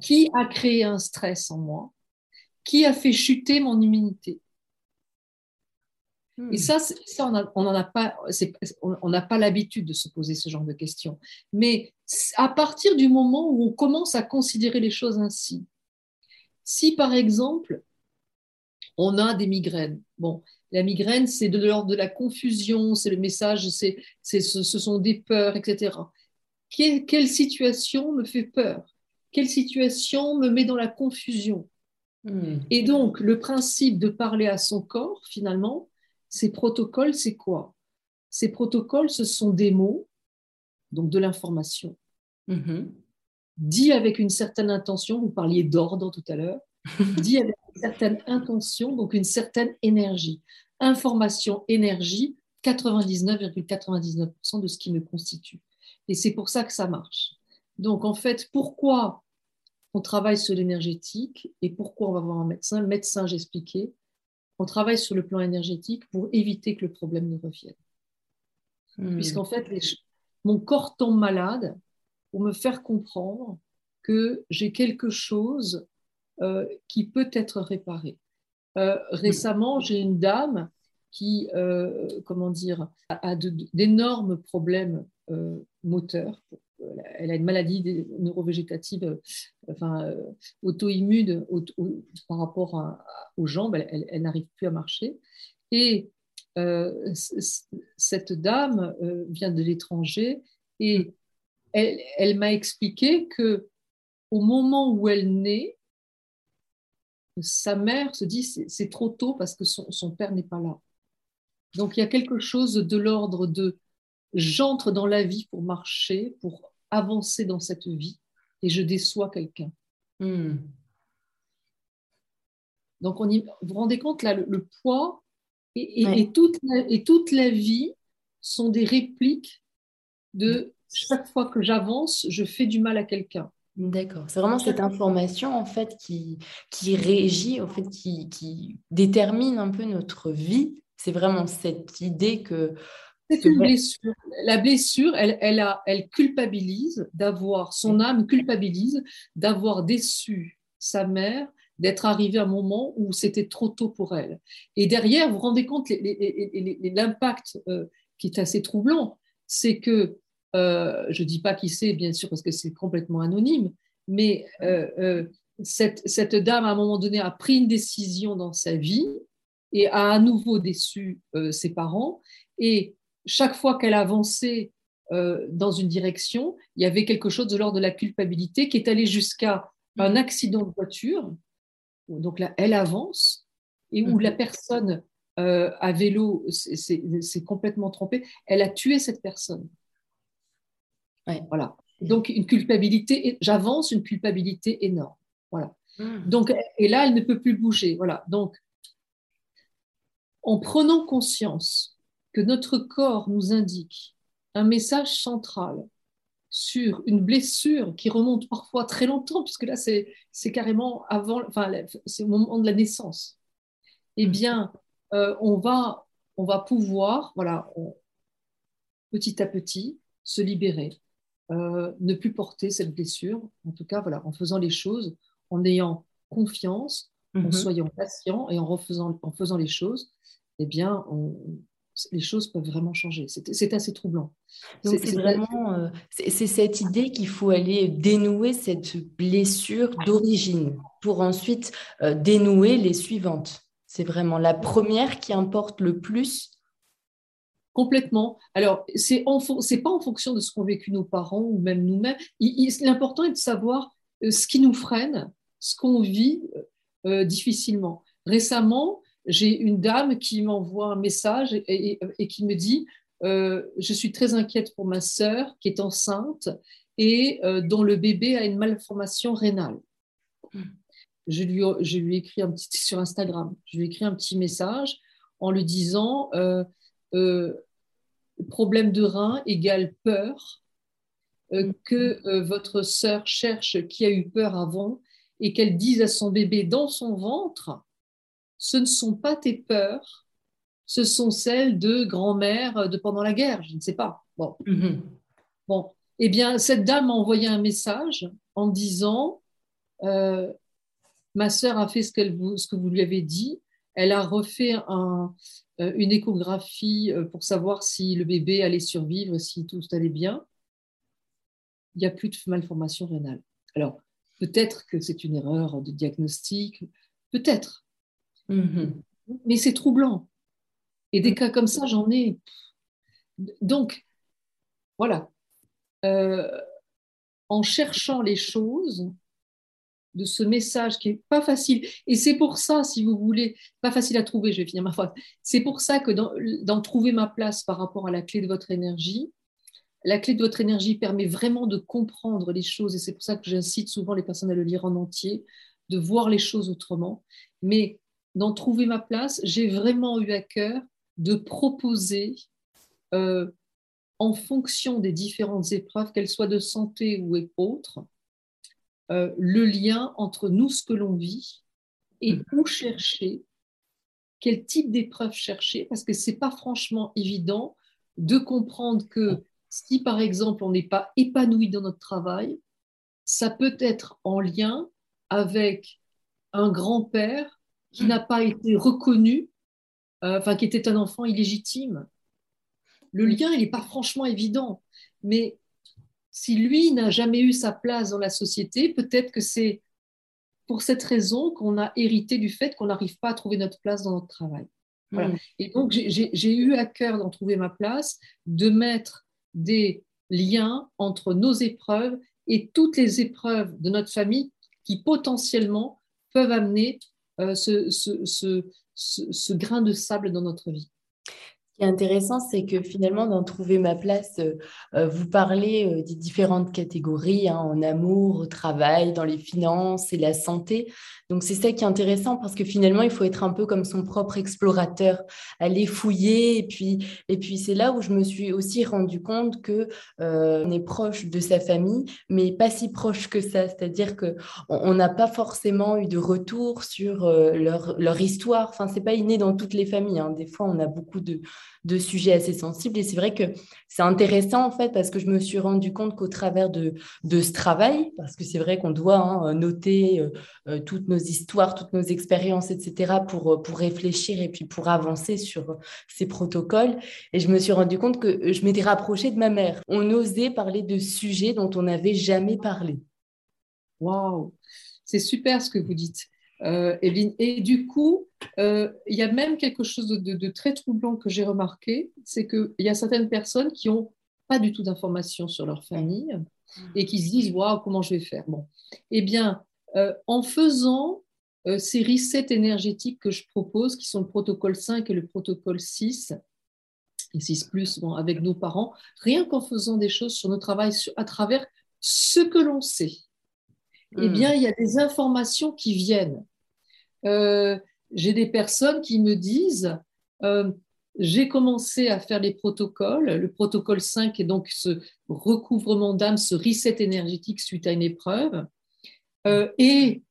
Qui a créé un stress en moi? Qui a fait chuter mon immunité? Et hmm. ça, ça on n'en a pas, on n'a pas l'habitude de se poser ce genre de questions. Mais à partir du moment où on commence à considérer les choses ainsi, si par exemple on a des migraines, bon, la migraine c'est de l'ordre de la confusion, c'est le message, c'est, ce, ce sont des peurs, etc. Quelle, situation me fait peur? Quelle situation me met dans la confusion? Hmm. Et donc le principe de parler à son corps, finalement, ces protocoles, c'est quoi? Ces protocoles, ce sont des mots, donc de l'information, mm-hmm. dit avec une certaine intention, vous parliez d'ordre tout à l'heure, dit avec une certaine intention, donc une certaine énergie. Information, énergie, 99,99% de ce qui me constitue. Et c'est pour ça que ça marche. Donc en fait, pourquoi on travaille sur l'énergétique et pourquoi on va voir un médecin? Le médecin, j'expliquais, on travaille sur le plan énergétique pour éviter que le problème ne revienne. Hmm. Puisqu'en fait, mon corps tombe malade pour me faire comprendre que j'ai quelque chose euh, qui peut être réparé. Euh, récemment, j'ai une dame qui, euh, comment dire, a, d'énormes problèmes moteurs elle a une maladie neurovégétative, enfin, auto-immune par rapport aux jambes, elle, n'arrive plus à marcher. Et cette dame vient de l'étranger et elle, m'a expliqué que au moment où elle naît, sa mère se dit c'est trop tôt parce que son père n'est pas là. Donc il y a quelque chose de l'ordre de j'entre dans la vie pour marcher, pour avancer dans cette vie et je déçois quelqu'un. Hmm. Donc, on y, vous vous rendez compte, là, le, poids et, toute la, et, toute la, vie sont des répliques de chaque fois que j'avance, je fais du mal à quelqu'un. D'accord. C'est vraiment cette information en fait qui, qui régit, en fait, qui, qui détermine un peu notre vie. C'est vraiment cette idée que c'est une blessure. La blessure, elle, elle, a, elle culpabilise d'avoir, son âme culpabilise d'avoir déçu sa mère, d'être arrivée à un moment où c'était trop tôt pour elle. Et derrière, vous vous rendez compte l'impact euh, qui est assez troublant, c'est que, euh, je ne dis pas qui c'est, bien sûr, parce que c'est complètement anonyme, mais euh, cette, cette, dame, à un moment donné, a pris une décision dans sa vie et a à nouveau déçu ses parents. Et chaque fois qu'elle avançait dans une direction, il y avait quelque chose de l'ordre de la culpabilité qui est allé jusqu'à un mm. accident de voiture. Donc là, elle avance et où la personne euh, à vélo s'est complètement trompée. Elle a tué cette personne. Voilà. Donc, une culpabilité, j'avance une culpabilité énorme. Voilà. Hmm. Donc, et là, elle ne peut plus bouger. Voilà. Donc, en prenant conscience que notre corps nous indique un message central sur une blessure qui remonte parfois très longtemps, puisque là, c'est carrément avant, enfin, c'est au moment de la naissance, eh hmm. bien, euh, on, va, on va pouvoir, voilà, petit à petit, se libérer, euh, ne plus porter cette blessure, en tout cas, voilà, en faisant les choses, en ayant confiance, en mhm. soyant patient et en, refaisant, en faisant les choses, eh bien, les choses peuvent vraiment changer. C'est assez troublant. C'est vraiment euh, c'est cette idée qu'il faut aller dénouer cette blessure d'origine pour ensuite euh, dénouer les suivantes. C'est vraiment la première qui importe le plus complètement. Alors, c'est n'est pas en fonction de ce qu'ont vécu nos parents ou même nous-mêmes. L'important est de savoir euh, ce qui nous freine, ce qu'on vit euh, difficilement. Récemment, j'ai une dame qui m'envoie un message et, qui me dit Je suis très inquiète pour ma sœur qui est enceinte et dont le bébé a une malformation rénale. Hmm. Je lui, je lui ai écrit un petit sur Instagram, je lui ai écrit un petit message en lui disant problème de rein égale peur, euh, que euh, votre sœur cherche qui a eu peur avant et qu'elle dise à son bébé dans son ventre, ce ne sont pas tes peurs, ce sont celles de grand-mère de pendant la guerre, je ne sais pas. Bon. Mm-hmm. Bon. Eh bien, cette dame m'a envoyé un message en disant euh, Ma sœur a fait ce, ce que vous lui avez dit. Elle a refait un, euh, une échographie euh, pour savoir si le bébé allait survivre, si tout allait bien, il n'y a plus de malformation rénale. Alors, peut-être que c'est une erreur de diagnostic, peut-être. Mais c'est troublant. Et des cas comme ça, j'en ai. Donc, voilà. Euh, en cherchant les choses, de ce message qui est pas facile. Et c'est pour ça, si vous voulez, pas facile à trouver, je vais finir ma phrase. C'est pour ça que dans, trouver ma place par rapport à la clé de votre énergie, la clé de votre énergie permet vraiment de comprendre les choses, et c'est pour ça que j'incite souvent les personnes à le lire en entier, de voir les choses autrement. Mais dans trouver ma place, j'ai vraiment eu à cœur de proposer, euh, en fonction des différentes épreuves, qu'elles soient de santé ou autres, euh, le lien entre nous, ce que l'on vit, et mm. où chercher, quel type d'épreuve chercher, parce que ce n'est pas franchement évident de comprendre que si, par exemple, on n'est pas épanoui dans notre travail, ça peut être en lien avec un grand-père qui mm. n'a pas été reconnu, euh, enfin, qui était un enfant illégitime. Le mm. lien, il n'est pas franchement évident, mais si lui n'a jamais eu sa place dans la société, peut-être que c'est pour cette raison qu'on a hérité du fait qu'on n'arrive pas à trouver notre place dans notre travail. Hmm. Et donc, j'ai eu à cœur d'en trouver ma place, de mettre des liens entre nos épreuves et toutes les épreuves de notre famille qui potentiellement peuvent amener euh, ce, ce, grain de sable dans notre vie qui est intéressant, c'est que finalement, dans Trouver ma place, euh, euh, vous parlez euh, des différentes catégories, hein, en amour, au travail, dans les finances et la santé. Donc, c'est ça qui est intéressant parce que finalement, il faut être un peu comme son propre explorateur, aller fouiller. Et puis, et puis c'est là où je me suis aussi rendu compte que on est proche de sa famille, mais pas si proche que ça. C'est-à-dire qu'on n'a pas forcément eu de retour sur leur, leur histoire. Enfin, c'est pas inné dans toutes les familles. Hein. Des fois, on a beaucoup de de sujets assez sensibles. Et c'est vrai que c'est intéressant, en fait, parce que je me suis rendu compte qu'au travers de, de ce travail, parce que c'est vrai qu'on doit hein, noter euh, euh, toutes nos histoires, toutes nos expériences, etc., pour, euh, pour réfléchir et puis pour avancer sur ces protocoles. Et je me suis rendu compte que je m'étais rapprochée de ma mère. On osait parler de sujets dont on n'avait jamais parlé. Waouh, c'est super ce que vous dites. Euh, Et du coup, euh, il y a même quelque chose de, très troublant que j'ai remarqué, c'est qu'il y a certaines personnes qui n'ont pas du tout d'informations sur leur famille et qui se disent Waouh, comment je vais faire? Bon. Eh bien, euh, en faisant ces resets énergétiques que je propose, qui sont le protocole 5 et le protocole 6, et 6 plus bon, avec nos parents, rien qu'en faisant des choses sur notre travail à travers ce que l'on sait. Eh hmm. bien, il y a des informations qui viennent. Euh, j'ai des personnes qui me disent, euh, j'ai commencé à faire les protocoles. Le protocole 5 est donc ce recouvrement d'âme, ce reset énergétique suite à une épreuve. Euh, et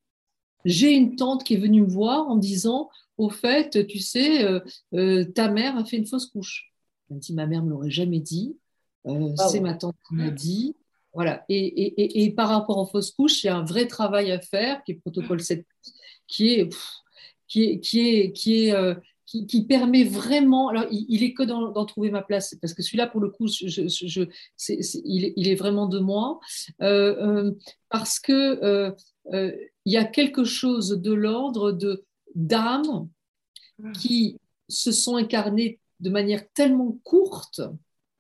j'ai une tante qui est venue me voir en me disant, au fait, tu sais, ta mère a fait une fausse couche. Elle me dit, ma mère ne me l'aurait jamais dit. C'est ma tante qui m'a dit. Voilà. Et, par rapport aux fausses couches, il y a un vrai travail à faire, qui est protocole 7, qui est, qui est, qui est, qui est, euh, qui, permet vraiment. Alors, il, est que d'en trouver ma place, parce que celui-là, pour le coup, je, il, est, vraiment de moi, euh, euh, parce que il y a quelque chose de l'ordre de d'âmes qui se sont incarnées de manière tellement courte.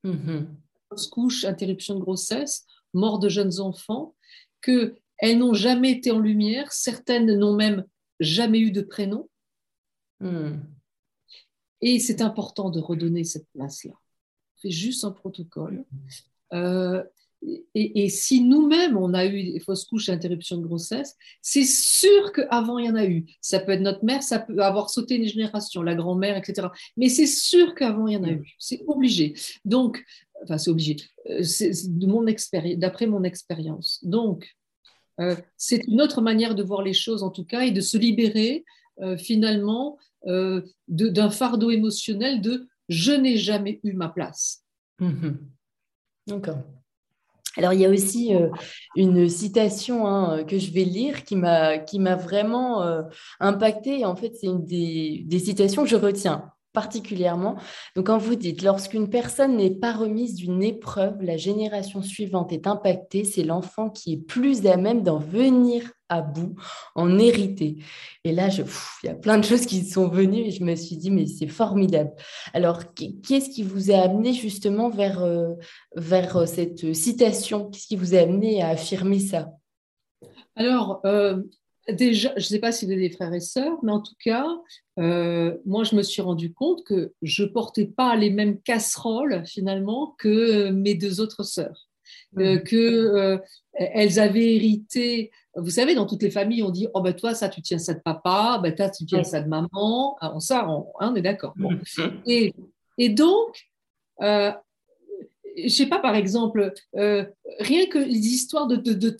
Mm-hmm. Fausse couche, interruption de grossesse, mort de jeunes enfants, qu'elles n'ont jamais été en lumière, certaines n'ont même jamais eu de prénom. Hmm. Et c'est important de redonner cette place-là. Fait juste un protocole. Euh, et, si nous-mêmes, on a eu des fausses couches et interruptions de grossesse, c'est sûr qu'avant, il y en a eu. Ça peut être notre mère, ça peut avoir sauté une génération, la grand-mère, etc. Mais c'est sûr qu'avant, il y en a eu. C'est obligé. Donc, enfin, c'est obligé. Euh, d'après mon expérience. Donc, euh, c'est une autre manière de voir les choses, en tout cas, et de se libérer euh, finalement d'un fardeau émotionnel de je n'ai jamais eu ma place. Mmh D'accord. Alors, il y a aussi une citation hein, que je vais lire qui m'a, vraiment euh, impactée. En fait, c'est une des, citations que je retiens particulièrement. Donc, quand vous dites, lorsqu'une personne n'est pas remise d'une épreuve, la génération suivante est impactée, c'est l'enfant qui est plus à même d'en venir à bout, en hériter. Et là, il y a plein de choses qui sont venues et je me suis dit, mais c'est formidable. Alors, qu'est-ce qui vous a amené justement vers, euh, vers euh, cette citation? Qu'est-ce qui vous a amené à affirmer ça? Alors, euh, déjà, je ne sais pas si vous avez des frères et sœurs, mais en tout cas, euh, moi, je me suis rendu compte que je ne portais pas les mêmes casseroles finalement que mes deux autres sœurs. Euh, mmh. que qu'elles avaient hérité. Vous savez, dans toutes les familles, on dit Oh, ben toi, ça, tu tiens ça de papa, ben toi, tu tiens ça de maman. Alors, ça, on, hein, on est d'accord. Bon. Et, et donc, je sais pas, par exemple, euh, rien que les histoires de, de, de,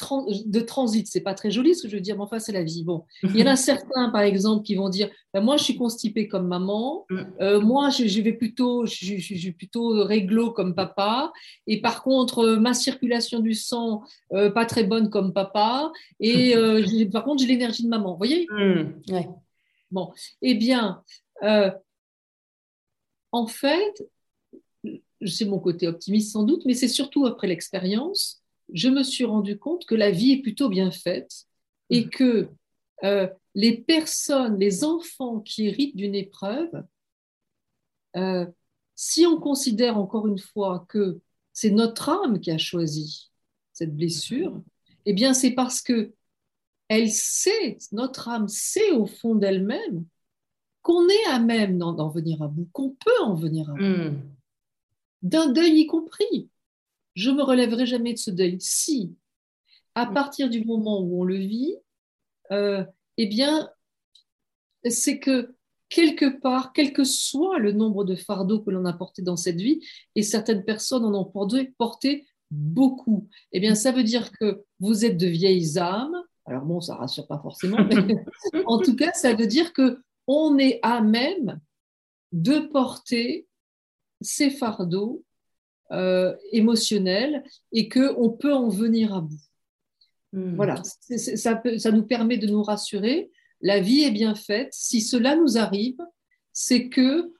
de transit, c'est pas très joli ce que je veux dire, mais enfin, c'est la vie. Bon, il y en a certains, par exemple, qui vont dire ben, Moi, je suis constipée comme maman, mm. euh, moi, je, vais plutôt, je, suis plutôt réglo comme papa, et par contre, euh, ma circulation du sang, pas très bonne comme papa, et par contre, j'ai l'énergie de maman. Vous voyez? Mm. ouais. Bon, eh bien, en fait, c'est mon côté optimiste sans doute, mais c'est surtout après l'expérience, je me suis rendu compte que la vie est plutôt bien faite et mm. que euh, les personnes, les enfants qui héritent d'une épreuve, euh, si on considère encore une fois que c'est notre âme qui a choisi cette blessure, eh bien c'est parce que elle sait, notre âme sait au fond d'elle-même qu'on est à même d'en venir à bout, qu'on peut en venir à bout. Mm d'un deuil y compris. Je me relèverai jamais de ce deuil. Si, à mm. partir du moment où on le vit, euh, eh bien, c'est que quelque part, quel que soit le nombre de fardeaux que l'on a portés dans cette vie, et certaines personnes en ont porté, beaucoup, eh bien, ça veut dire que vous êtes de vieilles âmes. Alors bon, ça rassure pas forcément, mais en tout cas, ça veut dire que on est à même de porter ces fardeaux euh, émotionnels et qu'on peut en venir à bout. Hmm. Voilà, ça, ça, nous permet de nous rassurer. La vie est bien faite. Si cela nous arrive, c'est que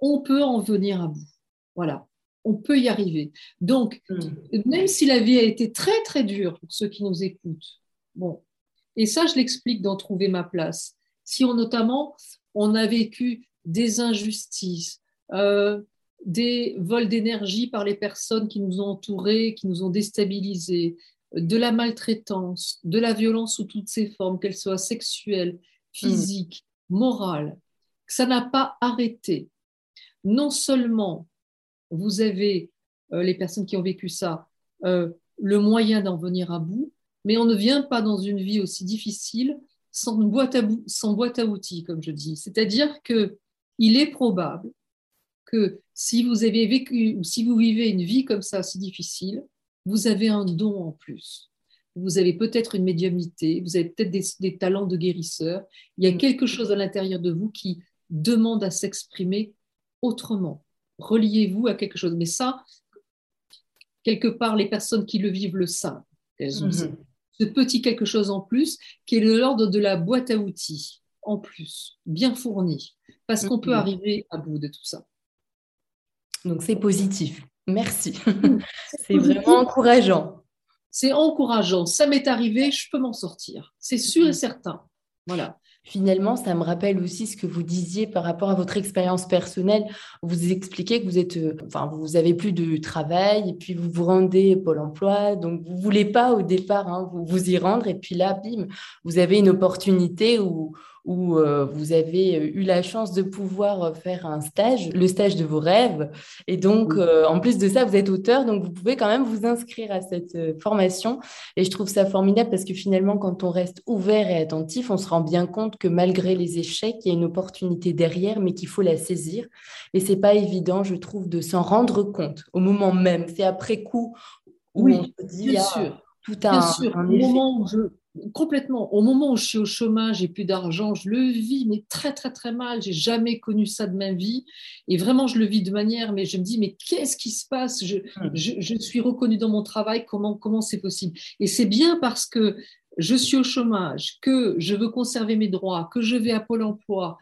on peut en venir à bout. Voilà, on peut y arriver. Donc, hmm. même si la vie a été très très dure pour ceux qui nous écoutent, bon, et ça je l'explique dans Trouver ma place. Si on notamment on a vécu des injustices, euh, des vols d'énergie par les personnes qui nous ont entourés, qui nous ont déstabilisés, de la maltraitance, de la violence sous toutes ses formes, qu'elles soient sexuelles, physiques, morales, que ça n'a pas arrêté. Non seulement vous avez, les personnes qui ont vécu ça, le moyen d'en venir à bout, mais on ne vient pas dans une vie aussi difficile sans boîte à, sans boîte à outils, comme je dis. C'est-à-dire que il est probable que si vous avez vécu ou si vous vivez une vie comme ça si difficile, vous avez un don en plus. Vous avez peut-être une médiumnité, vous avez peut-être des, talents de guérisseur. Il y a quelque chose à l'intérieur de vous qui demande à s'exprimer autrement. Reliez-vous à quelque chose. Mais ça, quelque part, les personnes qui le vivent le savent. Elles ont mhm. ce petit quelque chose en plus qui est de l'ordre de la boîte à outils en plus, bien fournie, parce qu'on peut mhm. arriver à bout de tout ça. Donc c'est positif. Merci. c'est vraiment encourageant. C'est encourageant. Ça m'est arrivé, je peux m'en sortir. C'est sûr et certain. Voilà. Finalement, ça me rappelle aussi ce que vous disiez par rapport à votre expérience personnelle. Vous expliquez que vous êtes, euh, enfin, vous avez plus de travail et puis vous vous rendez Pôle Emploi, donc vous voulez pas au départ hein, vous, vous y rendre et puis là, bim, vous avez une opportunité où, où euh, vous avez eu la chance de pouvoir faire un stage, le stage de vos rêves. Et donc, euh, en plus de ça, vous êtes auteur, donc vous pouvez quand même vous inscrire à cette euh, formation. Et je trouve ça formidable parce que finalement, quand on reste ouvert et attentif, on se rend bien compte que malgré les échecs, il y a une opportunité derrière, mais qu'il faut la saisir. Et c'est pas évident, je trouve, de s'en rendre compte au moment même. C'est après coup où on se dit, bien ah, sûr. tout un, bien sûr. au moment où je complètement. Au moment où je suis au chômage, j'ai plus d'argent, je le vis, mais très, très, très mal. J'ai jamais connu ça de ma vie. Et vraiment, je le vis de manière, mais je me dis, mais qu'est-ce qui se passe? Je, hmm. je, suis reconnue dans mon travail, comment comment c'est possible? Et c'est bien parce que je suis au chômage, que je veux conserver mes droits, que je vais à Pôle emploi.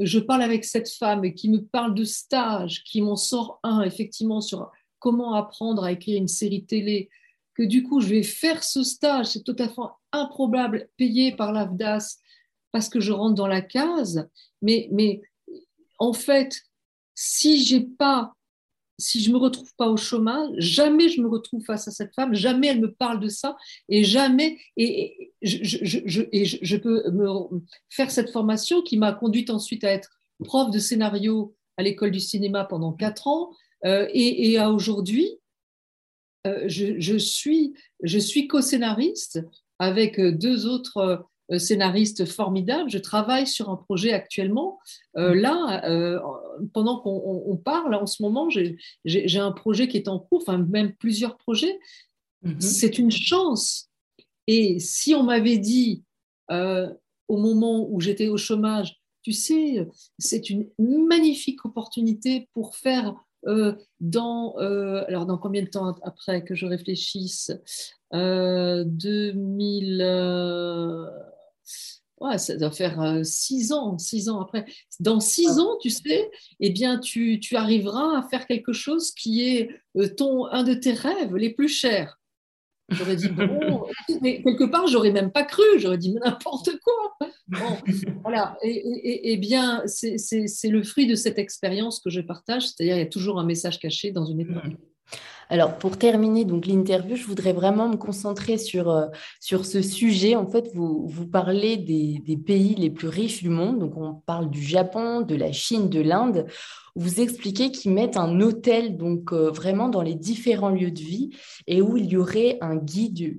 Je parle avec cette femme qui me parle de stage, qui m'en sort un, effectivement, sur comment apprendre à écrire une série télé, que du coup, je vais faire ce stage, c'est tout à fait improbable, payé par l'AFDAS parce que je rentre dans la case. Mais, mais en fait, si j'ai pas, si je me retrouve pas au chômage, jamais je me retrouve face à cette femme, jamais elle me parle de ça, et jamais, et, je, je, je, je, peux me faire cette formation qui m'a conduite ensuite à être prof de scénario à l'école du cinéma pendant quatre ans, euh, et, et à aujourd'hui, euh, je, suis, je suis co-scénariste avec deux autres euh, scénaristes formidables. Je travaille sur un projet actuellement. Euh, là, pendant qu'on parle, en ce moment, j'ai un projet qui est en cours, enfin même plusieurs projets. Mm-hmm. C'est une chance. Et si on m'avait dit au moment où j'étais au chômage, tu sais, c'est une magnifique opportunité pour faire euh, dans, euh, alors dans combien de temps après que je réfléchisse? 2000, euh, ouais, ça doit faire six ans, six ans après. Dans six ans, tu sais, eh bien, tu, tu, arriveras à faire quelque chose qui est ton, un de tes rêves les plus chers. J'aurais dit, bon, mais quelque part, j'aurais même pas cru, j'aurais dit n'importe quoi. voilà, et, bien, c'est le fruit de cette expérience que je partage, c'est-à-dire il y a toujours un message caché dans une époque. Alors, pour terminer donc l'interview, je voudrais vraiment me concentrer sur, euh, sur ce sujet. En fait, vous, vous parlez des, pays les plus riches du monde. Donc, on parle du Japon, de la Chine, de l'Inde vous expliquez qu'ils mettent un hôtel donc euh, vraiment dans les différents lieux de vie et où il y aurait un guide,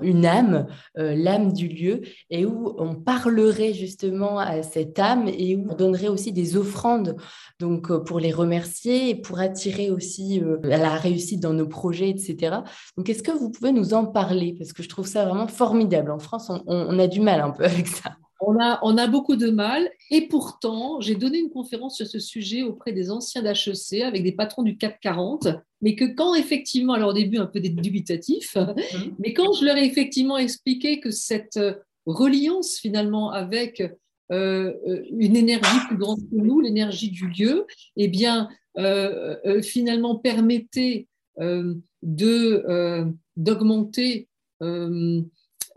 une âme, euh, l'âme du lieu, et où on parlerait justement à cette âme et où on donnerait aussi des offrandes donc euh, pour les remercier et pour attirer aussi la réussite dans nos projets, etc. Donc est-ce que vous pouvez nous en parler? Parce que je trouve ça vraiment formidable. En France, on a du mal un peu avec ça. On a, on a, beaucoup de mal et pourtant, j'ai donné une conférence sur ce sujet auprès des anciens d'HEC avec des patrons du CAC 40, mais que quand effectivement, alors au début un peu dubitatif, mmh. mais quand je leur ai effectivement expliqué que cette euh, reliance finalement avec euh, euh, une énergie plus grande que nous, l'énergie du lieu, eh bien, finalement permettait de d'augmenter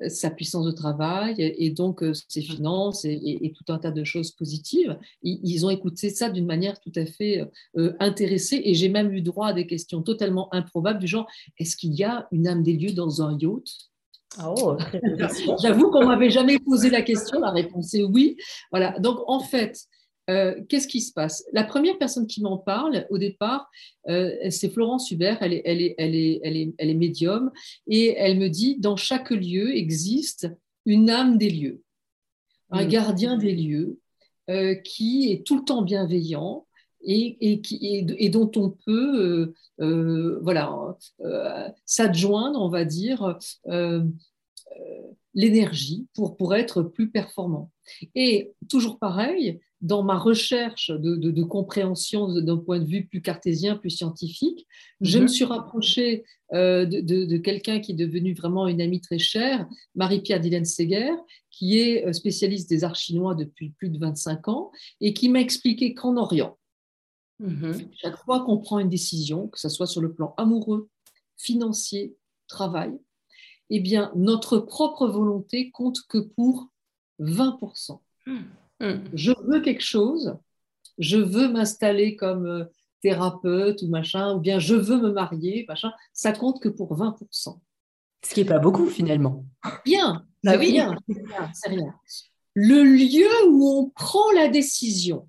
sa puissance de travail et donc euh, ses finances et, tout un tas de choses positives. Ils, ont écouté ça d'une manière tout à fait euh, intéressée et j'ai même eu droit à des questions totalement improbables du genre est-ce qu'il y a une âme des lieux dans un yacht? Oh, J'avoue qu'on m'avait jamais posé la question. La réponse est oui. Voilà. Donc en fait, qu'est-ce qui se passe? La première personne qui m'en parle au départ, c'est Florence Hubert, elle est, elle, est, elle, est, elle, est, elle est médium, et elle me dit, dans chaque lieu existe une âme des lieux, un mmh. gardien des lieux qui est tout le temps bienveillant, et, qui, et, dont on peut euh, euh, voilà, euh, s'adjoindre, on va dire, l'énergie pour, pour être plus performant. Et toujours pareil, dans ma recherche de, de, compréhension d'un point de vue plus cartésien, plus scientifique, je me mhm. suis rapprochée de, de, quelqu'un qui est devenu vraiment une amie très chère, Marie-Pierre Dylan Seger, qui est spécialiste des arts chinois depuis plus de 25 ans et qui m'a expliqué qu'en Orient, Mhm. Chaque fois qu'on prend une décision, que ce soit sur le plan amoureux, financier, travail, eh bien, notre propre volonté compte que pour 20%. Mhm. Je veux quelque chose, je veux m'installer comme euh, thérapeute ou machin, ou bien je veux me marier, machin, ça compte que pour 20%. Ce qui n'est pas beaucoup finalement. Bien, bah oui. c'est rien. Le lieu où on prend la décision,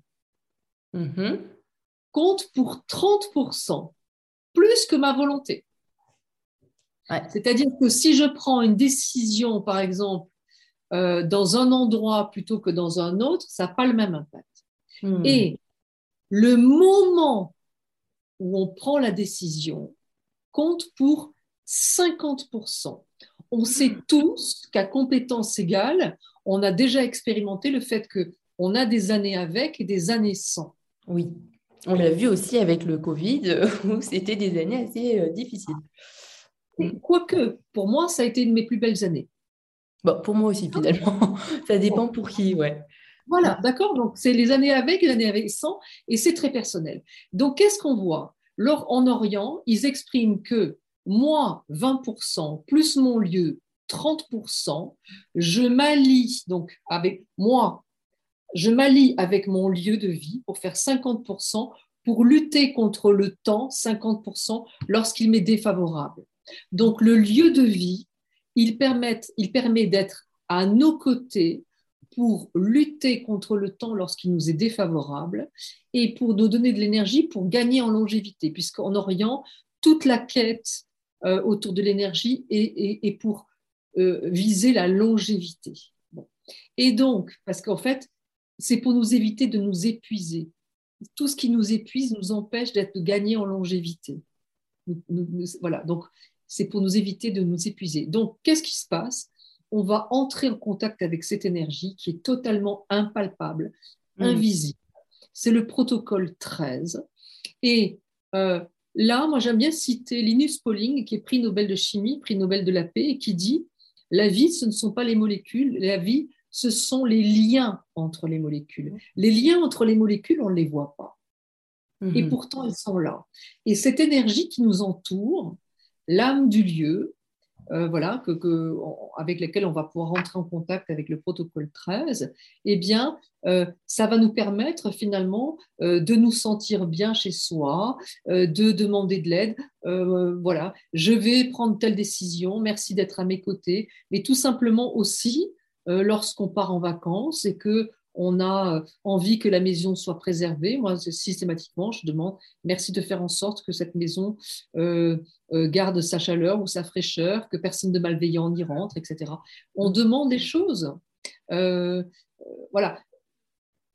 mhm compte pour 30%, plus que ma volonté. C'est-à-dire que si je prends une décision, par exemple, euh, dans un endroit plutôt que dans un autre, ça n'a pas le même impact. Hmm. Et le moment où on prend la décision compte pour 50%. On sait hmm. tous qu'à compétence égale, on a déjà expérimenté le fait que on a des années avec et des années sans. Oui. On l'a vu aussi avec le Covid, où c'était des années assez euh, difficiles. Quoique, pour moi, ça a été une de mes plus belles années. Bon, pour moi aussi, finalement. ça dépend pour qui, ouais. Voilà, d'accord Donc, c'est les années avec et les années avec sans, et c'est très personnel. Donc, qu'est-ce qu'on voit? Lors, En Orient, ils expriment que moi, 20%, plus mon lieu, 30%, je m'allie, donc avec moi, je m'allie avec mon lieu de vie pour faire 50%, pour lutter contre le temps, 50%, lorsqu'il m'est défavorable. Donc le lieu de vie, il, permet d'être à nos côtés pour lutter contre le temps lorsqu'il nous est défavorable et pour nous donner de l'énergie pour gagner en longévité, puisqu'en Orient, toute la quête euh, autour de l'énergie est, pour euh, viser la longévité. Et donc, parce qu'en fait, c'est pour nous éviter de nous épuiser. Tout ce qui nous épuise nous empêche d'être gagné en longévité. voilà, donc c'est pour nous éviter de nous épuiser. Donc, qu'est-ce qui se passe? On va entrer en contact avec cette énergie qui est totalement impalpable, mmh. invisible. C'est le protocole 13. Et euh, là, moi, j'aime bien citer Linus Pauling, qui est prix Nobel de chimie, prix Nobel de la paix, et qui dit La vie, ce ne sont pas les molécules, la vie, ce sont les liens entre les molécules. Les liens entre les molécules, on ne les voit pas. Et mhm. pourtant, ils sont là. Et cette énergie qui nous entoure, l'âme du lieu, euh, voilà, que, avec laquelle on va pouvoir rentrer en contact avec le protocole 13, eh bien, euh, ça va nous permettre finalement euh, de nous sentir bien chez soi, de demander de l'aide. voilà, je vais prendre telle décision, merci d'être à mes côtés, mais tout simplement aussi lorsqu'on part en vacances et que on a euh, envie que la maison soit préservée. Moi, systématiquement, je demande merci de faire en sorte que cette maison euh, garde sa chaleur ou sa fraîcheur, que personne de malveillant n'y rentre, etc. On demande des choses. voilà.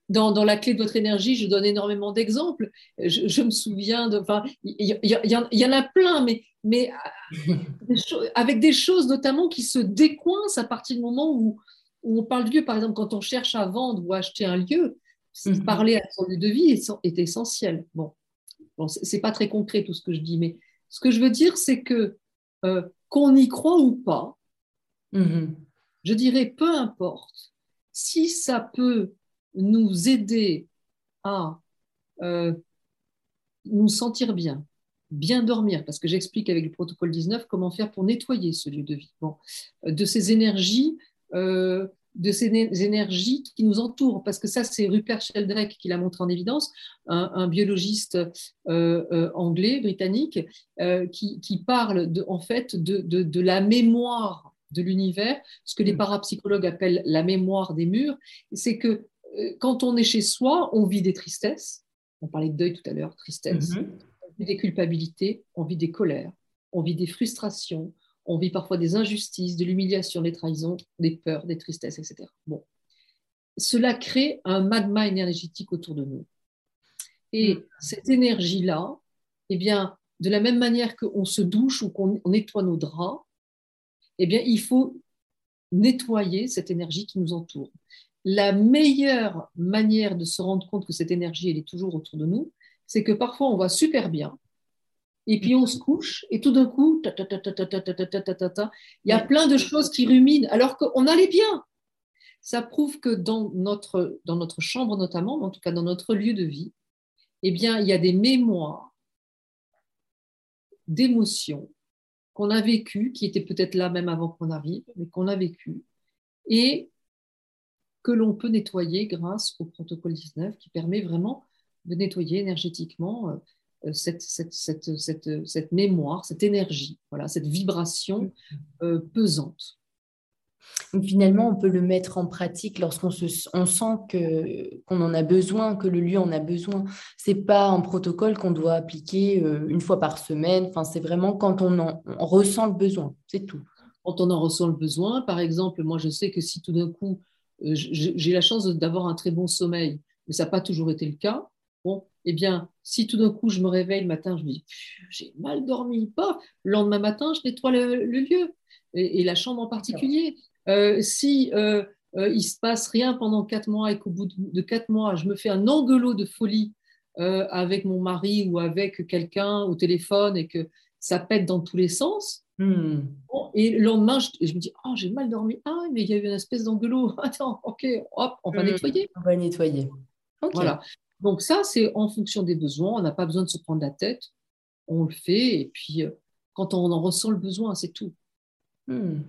Dans, la clé de votre énergie, je donne énormément d'exemples. Je, me souviens de. Enfin, il y, en a plein, mais, mais avec des choses notamment qui se décoincent à partir du moment où on parle de lieu, par exemple, quand on cherche à vendre ou acheter un lieu, mhm. parler à son lieu de vie est, essentiel. Bon, bon c'est pas très concret tout ce que je dis, mais ce que je veux dire, c'est que euh, qu'on y croit ou pas, mhm. je dirais peu importe, si ça peut nous aider à euh, nous sentir bien, bien dormir, parce que j'explique avec le protocole 19 comment faire pour nettoyer ce lieu de vie. Bon, de ces énergies euh, de ces énergies qui nous entourent, parce que ça, c'est Rupert Sheldrake qui l'a montré en évidence, un, biologiste euh, euh, anglais, britannique, qui, parle de, en fait de, la mémoire de l'univers, ce que les mm. parapsychologues appellent la mémoire des murs, c'est que quand on est chez soi, on vit des tristesses. On parlait de deuil tout à l'heure, tristesse. Mhm. On vit des culpabilités, on vit des colères, on vit des frustrations, on vit parfois des injustices, de l'humiliation, des trahisons, des peurs, des tristesses, etc. Bon. Cela crée un magma énergétique autour de nous. Et Mm. cette énergie-là, eh bien, de la même manière qu'on se douche ou qu'on nettoie nos draps, eh bien, il faut nettoyer cette énergie qui nous entoure. La meilleure manière de se rendre compte que cette énergie, elle est toujours autour de nous, c'est que parfois on va super bien, et puis on se couche, et tout d'un coup, il y a plein de choses qui ruminent, alors qu'on allait bien. Ça prouve que dans notre, dans notre chambre notamment, mais en tout cas dans notre lieu de vie, eh bien, il y a des mémoires d'émotions qu'on a vécues, qui étaient peut-être là même avant qu'on arrive, mais qu'on a vécues, et que l'on peut nettoyer grâce au protocole 19 qui permet vraiment de nettoyer énergétiquement cette, cette, cette, cette, cette mémoire, cette énergie, voilà, cette vibration euh, pesante. Donc, finalement, on peut le mettre en pratique lorsqu'on se, on sent que, qu'on en a besoin, que le lieu en a besoin. Ce n'est pas un protocole qu'on doit appliquer euh, une fois par semaine. Enfin, c'est vraiment quand on, en, on ressent le besoin. C'est tout. Quand on en ressent le besoin, par exemple, moi je sais que si tout d'un coup, euh, j'ai la chance d'avoir un très bon sommeil, mais ça n'a pas toujours été le cas, bon, eh bien, si tout d'un coup je me réveille le matin, je me dis, j'ai mal dormi, pas. Le lendemain matin, je nettoie le, le lieu et, et, la chambre en particulier. Euh, si euh, euh, il se passe rien pendant quatre mois et qu'au bout de, de, quatre mois, je me fais un engueulot de folie euh, avec mon mari ou avec quelqu'un au téléphone et que ça pète dans tous les sens. Hmm. Et le lendemain, je, je me dis, oh, j'ai mal dormi. Ah, mais il y a eu une espèce d'engueulot. Attends, ok, hop, on va hmm. nettoyer. On va nettoyer. Okay. Voilà. Donc ça, c'est en fonction des besoins. On n'a pas besoin de se prendre la tête. On le fait. Et puis, euh, quand on en ressent le besoin, c'est tout. Hmm.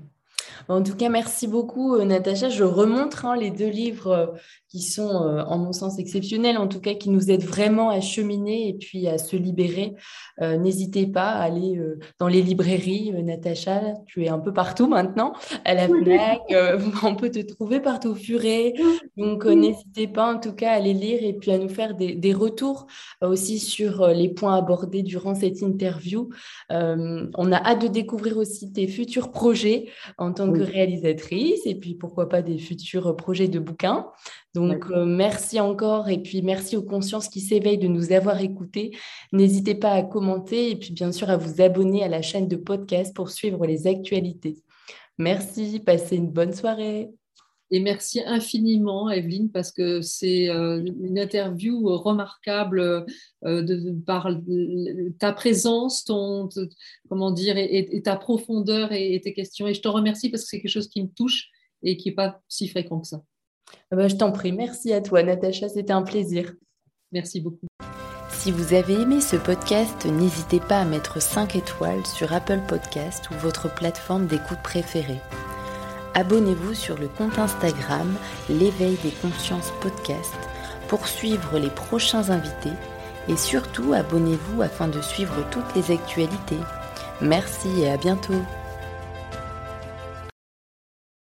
En tout cas, merci beaucoup, euh, Natacha. Je remontre hein, les deux livres euh, qui sont, euh, en mon sens, exceptionnels, en tout cas, qui nous aident vraiment à cheminer et puis à se libérer. Euh, N'hésitez pas à aller euh, dans les librairies. Natacha, tu es un peu partout maintenant, à la FNAC. on peut te trouver partout au furet. Donc, n'hésitez pas, en tout cas, à les lire et puis à nous faire des, des retours aussi sur les points abordés durant cette interview. on a hâte de découvrir aussi tes futurs projets en tant que réalisatrice et puis pourquoi pas des futurs projets de bouquins. Donc euh, merci encore et puis merci aux consciences qui s'éveillent de nous avoir écoutés. N'hésitez pas à commenter et puis bien sûr à vous abonner à la chaîne de podcast pour suivre les actualités. Merci, passez une bonne soirée. Et merci infiniment, Evelyne, parce que c'est euh, une interview remarquable euh, de, de, par ta présence, ton, te, comment dire, et, et, ta profondeur et, et, tes questions. Et je te remercie parce que c'est quelque chose qui me touche et qui n'est pas si fréquent que ça. Ah bah, je t'en prie. Merci à toi, Natacha. C'était un plaisir. Merci beaucoup. Si vous avez aimé ce podcast, n'hésitez pas à mettre 5 étoiles sur Apple Podcast ou votre plateforme d'écoute préférée abonnez-vous sur le compte Instagram L'éveil des consciences podcast pour suivre les prochains invités et surtout abonnez-vous afin de suivre toutes les actualités. Merci et à bientôt.